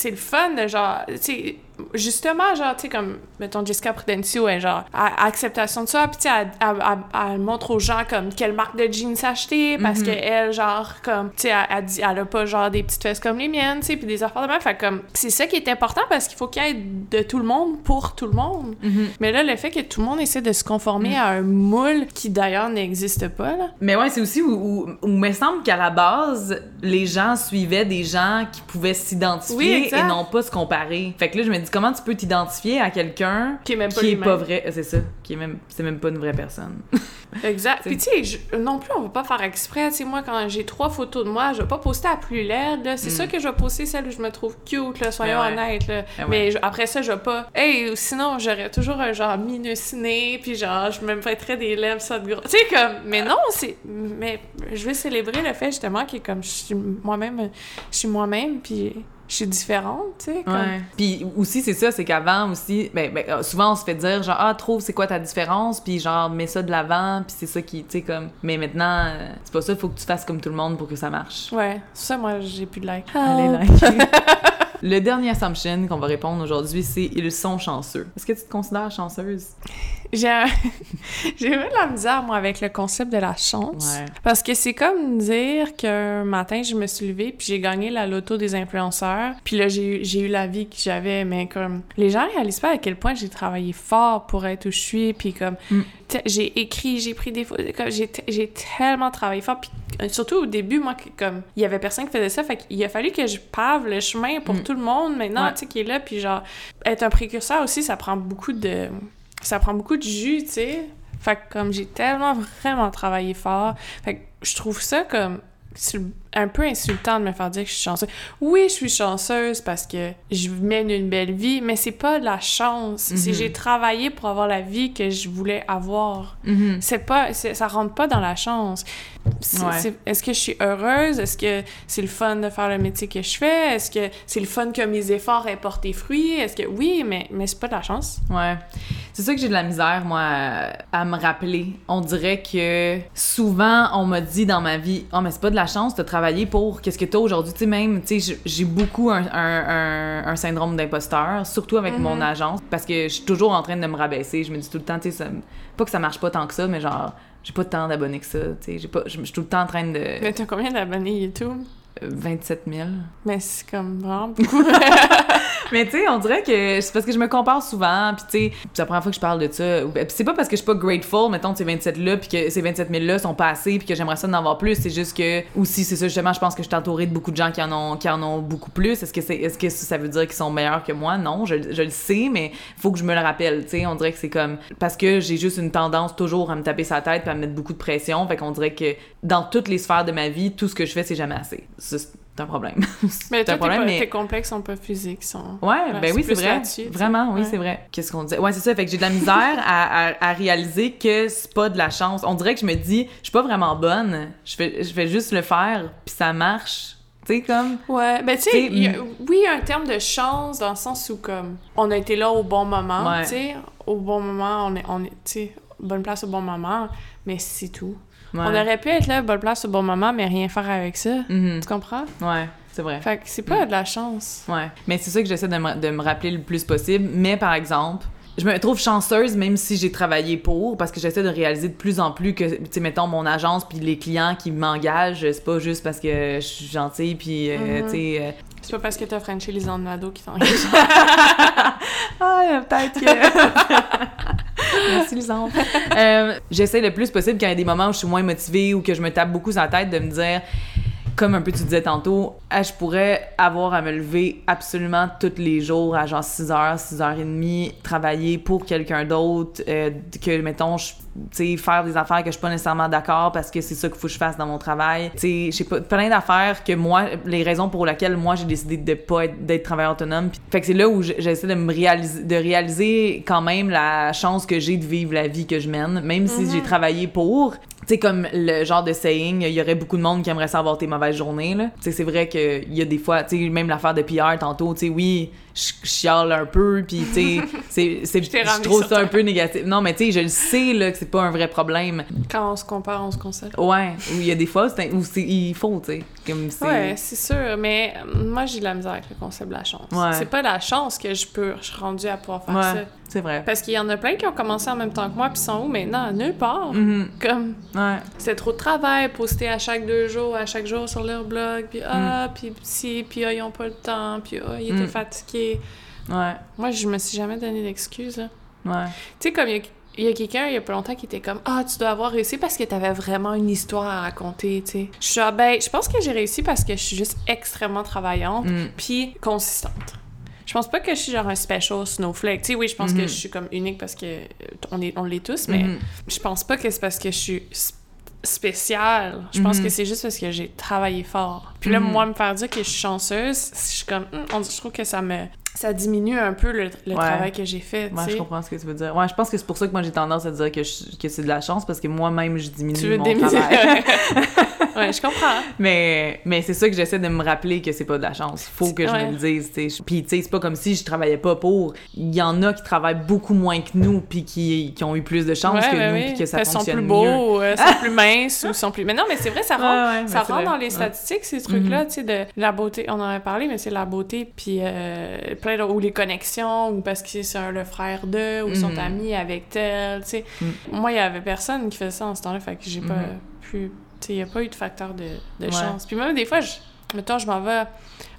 le fun de genre, tu sais, justement, genre, tu sais, comme, mettons, Jessica Prudencio, elle, genre, à, acceptation de ça, puis tu sais, elle, elle- elle- elle montre aux gens, comme, quelle marque de jeans acheter, parce Mhm. que elle, genre, comme, tu sais, elle, elle dit, elle a pas, genre, des petites fesses comme les miennes, tu sais, puis des affaires de même, fait comme, c'est ça qui est important, parce qu'il faut qu'il y ait de tout le monde pour tout le monde. Mhm. Mais là, le fait que tout le monde essaie de se conformer Mm. à un moule qui, d'ailleurs, n'existe pas, là, Mais ouais, c'est aussi où, où, me semble qu'à la base, les gens suivaient des gens qui pouvaient s'identifier et non pas se comparer. Fait que là, je me dis, comment tu peux t'identifier à quelqu'un Qui est même pas qui est lui-même. pas vrai, c'est ça, qui est même, c'est même pas une vraie personne. Exact. Puis tu sais, non plus, on va pas faire exprès. Tu sais, moi, quand j'ai trois photos de moi, je vais pas poster la plus laide. C'est Mm. sûr que je vais poster celle où je me trouve cute, là, soyons ouais. honnêtes. Là. Ouais. Mais je- après ça, je vais pas... Hey, sinon, j'aurais toujours un genre minuciné, puis genre, je me mettrais des lèvres, ça de gros... Tu sais, comme... Mais non, c'est... Mais je veux célébrer le fait, justement, que comme je suis moi-même, je suis moi-même, puis je suis différente, tu sais, comme... Ouais. Puis aussi, c'est ça, c'est qu'avant aussi, ben, ben, euh, souvent on se fait dire genre, ah, trouve c'est quoi ta différence, puis genre, mets ça de l'avant, puis c'est ça qui, tu sais, comme. Mais maintenant, euh, c'est pas ça, faut que tu fasses comme tout le monde pour que ça marche. Ouais, ça, moi, j'ai plus de like. Allez, liker. Le dernier assumption qu'on va répondre aujourd'hui, c'est ils sont chanceux. Est-ce que tu te considères chanceuse? J'ai un- eu de la misère, moi, avec le concept de la chance. Ouais. Parce que c'est comme dire qu'un matin, je me suis levée, puis j'ai gagné la loto des influenceurs. Puis là, j'ai eu- j'ai eu la vie que j'avais, mais comme... Les gens réalisent pas à quel point j'ai travaillé fort pour être où je suis, puis comme... Mm. J'ai écrit, j'ai pris des photos, j'ai te- j'ai tellement travaillé fort. Puis euh, surtout au début, moi, comme... Il y avait personne qui faisait ça, fait qu'il a fallu que je pave le chemin pour Mm. tout le monde, maintenant, Ouais. tu sais, qui est là. Puis genre, être un précurseur aussi, ça prend beaucoup de... Ça prend beaucoup de jus, tu sais. Fait que comme j'ai tellement vraiment travaillé fort, fait que je trouve ça comme un peu insultant de me faire dire que je suis chanceuse. Oui, je suis chanceuse parce que je mène une belle vie, mais c'est pas de la chance. C'est Mhm. j'ai travaillé pour avoir la vie que je voulais avoir. Mhm. C'est pas, ça rentre pas dans la chance. Ouais. Est-ce que je suis heureuse? Est-ce que c'est le fun de faire le métier que je fais? Est-ce que c'est le fun que mes efforts aient porté fruit? Est-ce que oui, mais, mais c'est pas de la chance. Ouais. C'est ça que j'ai de la misère, moi, à, me rappeler. On dirait que souvent, on m'a dit dans ma vie, oh, mais c'est pas de la chance, t'as pour qu'est-ce que t'as aujourd'hui. Tu sais, même, tu sais, j'ai- beaucoup un, un- un- un syndrome d'imposteur, surtout avec Mhm. mon agence, parce que je suis toujours en train de me rabaisser. Je me dis tout le temps, tu sais, pas que ça marche pas tant que ça, mais genre, j'ai pas tant d'abonnés que ça. Tu sais, j'ai pas, je je suis tout le temps en train de. Mais t'as combien d'abonnés YouTube? Euh, 27 000. Mais c'est comme vraiment beaucoup. Mais tu sais, on dirait que c'est parce que je me compare souvent, puis tu sais, c'est la première fois que je parle de ça. Puis c'est pas parce que je suis pas grateful, mettons, de ces 27-là, puis que ces 27 000-là sont pas assez, puis que j'aimerais ça d'en avoir plus. C'est juste que, aussi, c'est ça, justement, je pense que je suis entourée de beaucoup de gens qui en ont, qui en ont beaucoup plus. Est-ce que, c'est, est-ce que ça veut dire qu'ils sont meilleurs que moi? Non, je, je le sais, mais faut que je me le rappelle, tu sais. On dirait que c'est comme. Parce que j'ai juste une tendance toujours à me taper sa tête, puis à me mettre beaucoup de pression. Fait qu'on dirait que dans toutes les sphères de ma vie, tout ce que je fais, c'est jamais assez. C'est un problème. mais c'est un problème, mais. tes complexes sont pas physiques, sont... Ouais, ben oui, c'est vrai. Vraiment, oui, Ouais. c'est vrai. Qu'est-ce qu'on disait? Ouais, c'est ça. Fait que j'ai de la misère à, à- à réaliser que c'est pas de la chance. On dirait que je me dis, je suis pas vraiment bonne. Je fais, je fais juste le faire, puis ça marche. Tu sais, comme. Ouais, ben tu sais, oui, un terme de chance dans le sens où, comme, on a été là au bon moment, Ouais. tu sais, au bon moment, on est, on est tu sais, bonne place au bon moment, mais c'est tout. On aurait pu être là, bonne place au bon moment, mais rien faire avec ça. Mhm. Tu comprends? Ouais, c'est vrai. Fait que c'est pas de la chance. Ouais. Mais c'est ça que j'essaie de me, de me rappeler le plus possible. Mais par exemple, je me trouve chanceuse même si j'ai travaillé pour, parce que j'essaie de réaliser de plus en plus que, tu sais, mettons, mon agence puis les clients qui m'engagent, c'est pas juste parce que je suis gentille puis, euh, Mhm. tu sais. C'est pas parce que t'as Frenché les Nado qui t'engagent. Ah, peut-être que. Merci, Lisande. Euh, J'essaie le plus possible quand il y a des moments où je suis moins motivée ou que je me tape beaucoup sur la tête de me dire, comme un peu tu disais tantôt, ah, je pourrais avoir à me lever absolument tous les jours à genre 6h, 6h30, travailler pour quelqu'un d'autre, euh, que, mettons, je faire des affaires que je suis pas nécessairement d'accord parce que c'est ça qu'il faut que je fasse dans mon travail. Tu sais, pas, plein d'affaires que moi, les raisons pour lesquelles moi j'ai décidé de pas être, d'être travailleur autonome. Fait que c'est là où j'essaie de me réaliser, de réaliser quand même la chance que j'ai de vivre la vie que je mène, même si j'ai travaillé pour. Tu sais, comme le genre de saying, il y aurait beaucoup de monde qui aimerait savoir tes mauvaises journées, là. Tu sais, c'est vrai qu'il y a des fois, tu sais, même l'affaire de PR tantôt, tu sais, oui, je je chiale un peu, puis tu sais, c'est, Je trouve ça un peu négatif. Non, mais tu sais, je le sais, là, que c'est pas un vrai problème. Quand on se compare, on se console. Ouais, où il y a des fois où c'est, il faut, tu sais, comme c'est... Ouais, c'est sûr, mais euh, moi j'ai de la misère avec le concept de la chance. Ouais. C'est pas la chance que je peux, je suis rendue à pouvoir faire Ouais, ça. C'est vrai. Parce qu'il y en a plein qui ont commencé en même temps que moi, puis sont où maintenant? Nulle part. Mhm, Comme, Ouais. c'est trop de travail, poster à chaque deux jours, à chaque jour sur leur blog, puis ah, puis si, puis ah, ils ont pas le temps, puis ah, ils étaient Mm. fatigués. Ouais. Moi, je me suis jamais donné d'excuses, là. Ouais. Tu sais, comme il y a, il y a quelqu'un, il y a pas longtemps, qui était comme Ah, tu dois avoir réussi parce que t'avais vraiment une histoire à raconter, tu sais. Je suis ah, ben, je pense que j'ai réussi parce que je suis juste extrêmement travaillante, Mm. puis consistante. Je pense pas que je suis genre un special snowflake. Tu sais, oui, je pense que Mhm. je suis comme unique parce que on est, on l'est tous, mais Mhm. je pense pas que c'est parce que je suis spéciale. Je pense Mhm. que c'est juste parce que j'ai travaillé fort. Puis là, moi, me faire dire que je suis chanceuse, je suis comme, hum, on- je trouve que ça me, ça diminue un peu le, le Ouais. travail que j'ai fait. tu Ouais, je comprends ce que tu veux dire. Ouais, je pense que c'est pour ça que moi j'ai tendance à dire que, je- que c'est de la chance parce que moi-même je diminue Tu veux mon travail. ouais, je comprends. mais mais c'est ça que j'essaie de me rappeler que c'est pas de la chance. Faut que je Ouais. me le dise, tu sais. Puis tu sais, c'est pas comme si je travaillais pas pour. Il y en a qui travaillent beaucoup moins que nous puis qui, qui ont eu plus de chance que nous ouais. puis que ça sont fonctionne plus mieux. beaux, euh, sont plus minces ou sont plus. Mais non, mais c'est vrai, ça rentre, ça rentre dans les statistiques, ces trucs-là, Mhm. tu sais, de la beauté. On en avait parlé, mais c'est la beauté, puis euh, plein de. ou les connexions, ou parce que c'est le frère d'eux, ou sont Mhm. amis avec tel, tu sais. Mhm. Moi, il y avait personne qui faisait ça en ce temps-là, fait que j'ai pas Mhm. pu. Tu sais, il y a pas eu de facteur de, de Ouais. chance. Puis même des fois, je. Mettons, je m'en vais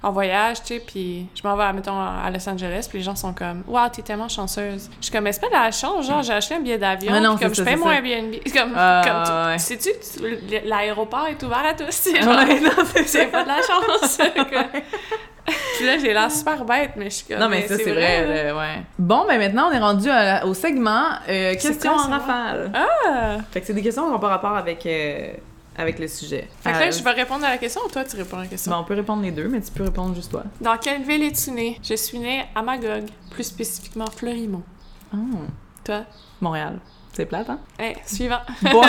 en voyage, tu sais, puis je m'en vais, mettons, à Los Angeles, puis les gens sont comme « Wow, t'es tellement chanceuse! » Je suis comme « Mais c'est pas de la chance, genre, j'ai acheté un billet d'avion, comme je paye mon. Airbnb. » Comme, Ah, comme tu, ouais. sais-tu l'aéroport est ouvert à tous, Ouais, c'est pas de la chance. Puis là, j'ai l'air super bête, mais je suis comme... Non, mais ça, c'est vrai, là, ouais. Bon, ben maintenant, on est rendu à au segment euh, questions en rafale. Ah! Fait que c'est des questions qui n'ont pas rapport avec, euh, avec le sujet. Fait que là, Euh, je vais répondre à la question ou toi, tu réponds à la question? ben, on peut répondre les deux, mais tu peux répondre juste toi. Dans quelle ville es-tu née? Je suis née à Magog, plus spécifiquement Fleurimont. Ah, Toi? Montréal. C'est plate, hein? Hey, suivant. Born,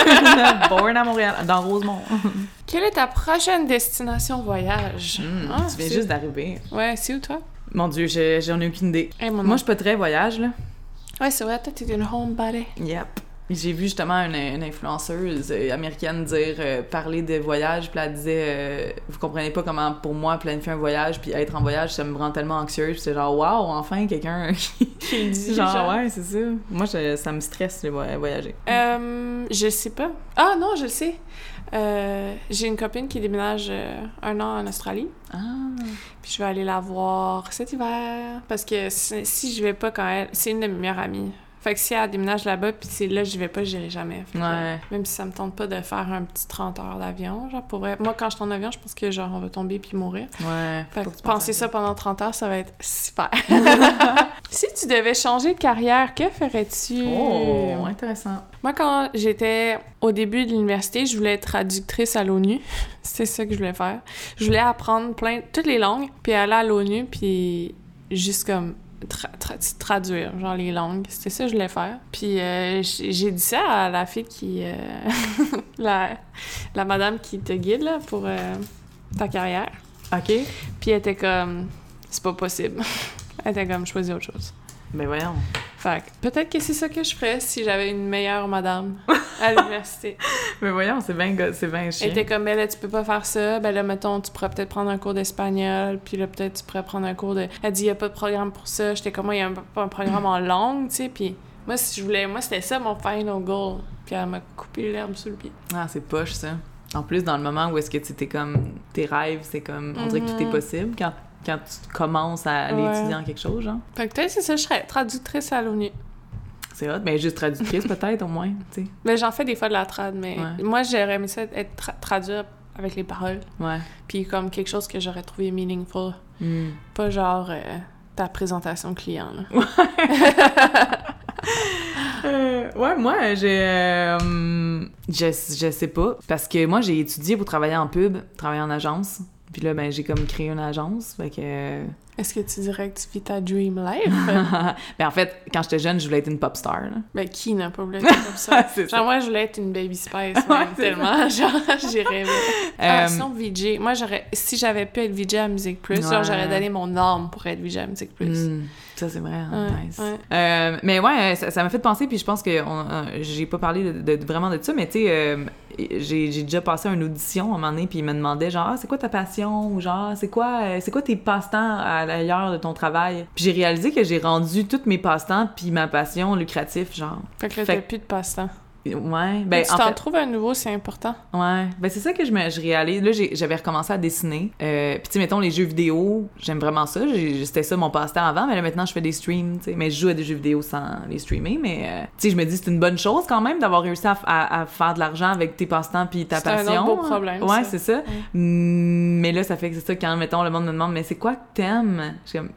born à Montréal, dans Rosemont. Quelle est ta prochaine destination voyage? Hmm, Ah, tu viens juste d'arriver. Ouais, c'est où, toi? Mon Dieu, je- j'en ai aucune idée. Hey, mon Moi, je suis pas très voyage, là. Ouais, c'est vrai, toi, t'es une homebody. Yep. J'ai vu justement une, une influenceuse euh, américaine dire euh, parler de voyage, puis elle disait euh, vous comprenez pas comment pour moi planifier un voyage puis être en voyage ça me rend tellement anxieuse, Puis c'est genre waouh enfin quelqu'un qui dit, genre, genre. ouais c'est ça. Moi je- ça me stresse les voy- voyager. Euh, je sais pas. Ah non, je le sais. J'ai une copine qui déménage un an en Australie. Ah. Puis je vais aller la voir cet hiver. Parce que si si je vais pas quand elle. C'est une de mes meilleures amies. Fait que si elle déménage là-bas, puis c'est là, je vais pas, j'irai jamais. Fait que, Ouais. Même si ça me tente pas de faire un petit 30 heures d'avion, genre pour vrai. Moi, quand je suis en avion, je pense que genre on va tomber puis mourir. Ouais. Fait que penser ça pendant 30 heures, ça va être super. si tu devais changer de carrière, que ferais-tu? Oh, intéressant. Moi, quand j'étais au début de l'université, je voulais être traductrice à l'ONU. C'était ça que je voulais faire. Je voulais apprendre plein, toutes les langues, puis aller à l'ONU, puis juste comme tra- tra- traduire, genre les langues. C'était ça que je voulais faire. Puis euh, j'ai dit ça à la fille qui... euh, la, la madame qui te guide, là, pour euh, ta carrière. OK. Puis elle était comme... C'est pas possible. elle était comme, choisis autre chose. Ben voyons. Fait peut-être que c'est ça que je ferais si j'avais une meilleure madame à l'université. Ben voyons, c'est bien c'est bien Elle était comme, ben là, tu peux pas faire ça. Ben là, mettons, tu pourrais peut-être prendre un cours d'espagnol. Puis là, peut-être, tu pourrais prendre un cours de. Elle dit, il y a pas de programme pour ça. J'étais comme, moi, il y a un, pas un programme en langue, tu sais. Puis moi, si je voulais. Moi, c'était ça mon final goal. Puis elle m'a coupé l'herbe sous le pied. Ah, c'est poche ça. En plus dans le moment où est-ce que tu t'es comme tes rêves, c'est comme on dirait que tout est Mhm. possible quand quand tu commences à aller Ouais. étudier en quelque chose, genre. Fait que peut-être, c'est ça, je serais traductrice à l'ONU. C'est hot, mais juste traductrice peut-être au moins, tu sais. Mais j'en fais des fois de la trad, mais Ouais. moi, j'aurais aimé ça être tra- traduire avec les paroles. Ouais. Puis comme quelque chose que j'aurais trouvé meaningful. Hmm. Pas genre euh, ta présentation client, là. Euh, ouais, moi, j'ai. euh, je, je sais pas. Parce que moi, j'ai étudié pour travailler en pub, travailler en agence. Puis là, ben, j'ai comme créé une agence. Fait que. euh, Est-ce que tu dirais que tu vis ta dream life? ben, en fait, quand j'étais jeune, je voulais être une pop star. Là. ben, qui n'a pas voulu être comme ça? C'est Genre, moi, je voulais être une baby spice, même, tellement. Genre, j'ai rêvé. Ah, Euh, sinon, VJ. Moi, j'aurais... Si j'avais pu être VJ à Musique Plus, Ouais. genre, j'aurais donné mon âme pour être VJ à Musique Plus. Hmm, ça, c'est vrai. hein, Ouais, nice. ouais. Euh, mais ouais, ça ça m'a fait penser, puis je pense que euh, j'ai pas parlé de, de- vraiment de ça, mais tu sais, euh, j'ai déjà passé une audition à un moment donné, puis il me demandait genre, ah, c'est quoi ta passion? Ou genre, c'est quoi, euh, c'est quoi tes passe-temps à l'ailleurs de ton travail? Puis j'ai réalisé que j'ai rendu tous mes passe-temps puis ma passion lucratif, genre. Fait que là, Fait plus de passe-temps. Ouais. Ben, tu en t'en fait, trouves un nouveau, c'est important. Ouais, ben c'est ça que je, me, je réalise. Là, j'avais recommencé à dessiner. Euh, Puis, tu sais, mettons, les jeux vidéo, j'aime vraiment ça. C'était ça mon passe-temps avant, mais là, maintenant, je fais des streams, tu sais. Mais je joue à des jeux vidéo sans les streamer. Mais, euh, tu sais, je me dis, c'est une bonne chose quand même d'avoir réussi à, à- à faire de l'argent avec tes passe-temps puis ta C'est un passion. autre beau problème, Ouais, c'est ça. Mm, Mais là, ça fait que c'est ça, quand, mettons, le monde me demande, mais c'est quoi que t'aimes?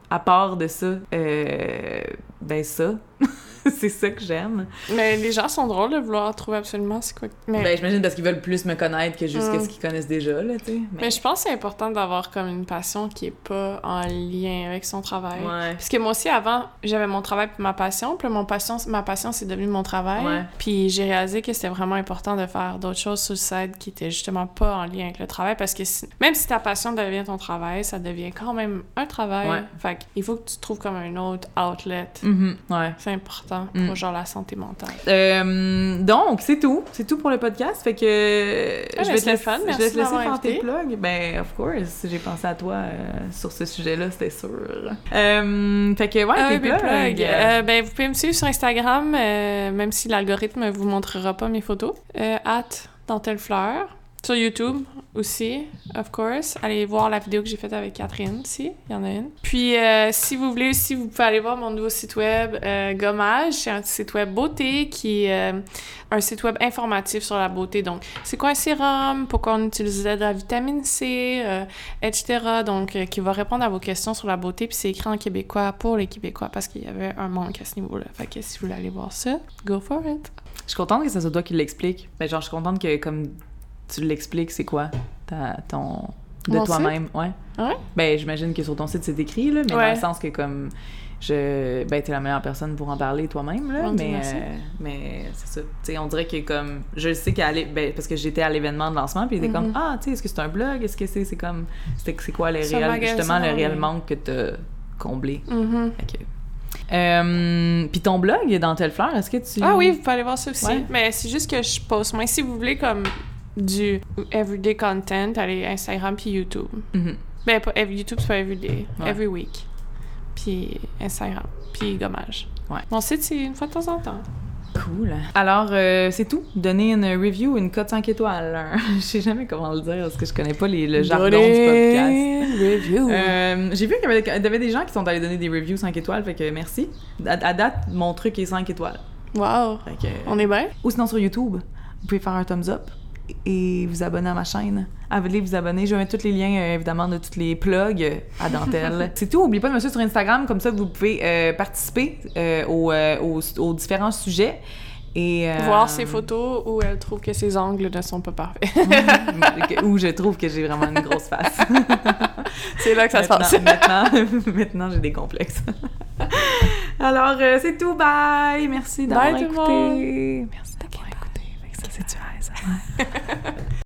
À part de ça, euh, ben ça. c'est ça que j'aime. Mais les gens sont drôles de vouloir trouver absolument c'est quoi. Mais, Ben, j'imagine parce qu'ils veulent plus me connaître que juste Mm. ce qu'ils connaissent déjà, là, tu sais. mais je pense que c'est important d'avoir comme une passion qui est pas en lien avec son travail. Ouais. Parce que moi aussi, avant, j'avais mon travail puis ma passion. Puis mon passion, ma passion, c'est devenu mon travail. Ouais. Puis j'ai réalisé que c'était vraiment important de faire d'autres choses sur le site qui étaient justement pas en lien avec le travail. Parce que si- même si ta passion devient ton travail, ça devient quand même un travail. Ouais. Fait qu'il faut que tu trouves comme un autre outlet. Mhm, ouais. C'est important Mm. pour genre la santé mentale. Euh, donc, c'est tout. C'est tout pour le podcast. Fait que Ah, je mais vais te c'était laisser, fun. je vais te laisser faire tes plugs. Ben, of course. J'ai pensé à toi euh, sur ce sujet-là, c'était sûr. Euh, fait que, ouais, Ah tes oui, plugs. euh, ben, vous pouvez me suivre sur Instagram, même si l'algorithme vous montrera pas mes photos. Euh, at Dantelfleur. Sur YouTube aussi, of course. Allez voir la vidéo que j'ai faite avec Catherine aussi, il y en a une. Puis, euh, si vous voulez aussi, vous pouvez aller voir mon nouveau site web, euh, Gommage. C'est un site web beauté qui est euh, un site web informatif sur la beauté. Donc, c'est quoi un sérum, pourquoi on utilisait de la vitamine C, euh, etc. Donc, qui va répondre à vos questions sur la beauté. Puis, c'est écrit en québécois pour les Québécois parce qu'il y avait un manque à ce niveau-là. Fait que si vous voulez aller voir ça, go for it. Je suis contente que ça soit toi qui l'explique. Ben, genre, je suis contente que, comme tu l'expliques, c'est quoi ta, ton. de toi-même. Ouais. Ouais? Ben, j'imagine que sur ton site, c'est écrit, là, mais Ouais. dans le sens que, comme. Je, ben, t'es la meilleure personne pour en parler toi-même, là, mais, euh, mais c'est ça. Tu sais, on dirait que, comme, je sais qu'à ben, parce que j'étais à l'événement de lancement, puis il était comme, ah, tu sais, est-ce que c'est un blog? Est-ce que c'est, c'est comme, c'est, c'est quoi le réel, justement, le réel manque que t'as comblé? Fait que- Euh, puis ton blog est dans Telle Fleur, est-ce que tu... Ah oui, vous pouvez aller voir ça aussi. Ouais. Mais c'est juste que je poste moins. Si vous voulez comme du everyday content, allez Instagram puis YouTube. Mhm. Ben, pas, YouTube, c'est pas everyday. Ouais. Every week. Puis Instagram. Puis Gommage. Ouais. Mon site, c'est une fois de temps en temps. Cool. Alors, euh, c'est tout. Donner une review, une cote 5 étoiles. Je sais jamais comment le dire parce que je connais pas les, le jargon du podcast. Review. Euh, J'ai vu qu'il y y avait des gens qui sont allés donner des reviews 5 étoiles, fait que merci. À, à date, mon truc est 5 étoiles. Wow. Fait que- On est bien? Ou sinon sur YouTube, vous pouvez faire un thumbs up et vous abonner à ma chaîne. Allez vous abonner. Je vais mettre tous les liens, euh, évidemment, de tous les plugs euh, à Dentelle. C'est tout. N'oubliez pas de me suivre sur Instagram. Comme ça, vous pouvez euh, participer euh, aux, aux- aux différents sujets. Et, Voir ses photos où elle trouve que ses angles ne sont pas parfaits. Où je trouve que j'ai vraiment une grosse face. c'est là que ça se passe. Maintenant, maintenant, j'ai des complexes. Alors, c'est tout. Bye. Merci d'avoir écouté. monde. Merci d'avoir écouté. Ça, c'est guys.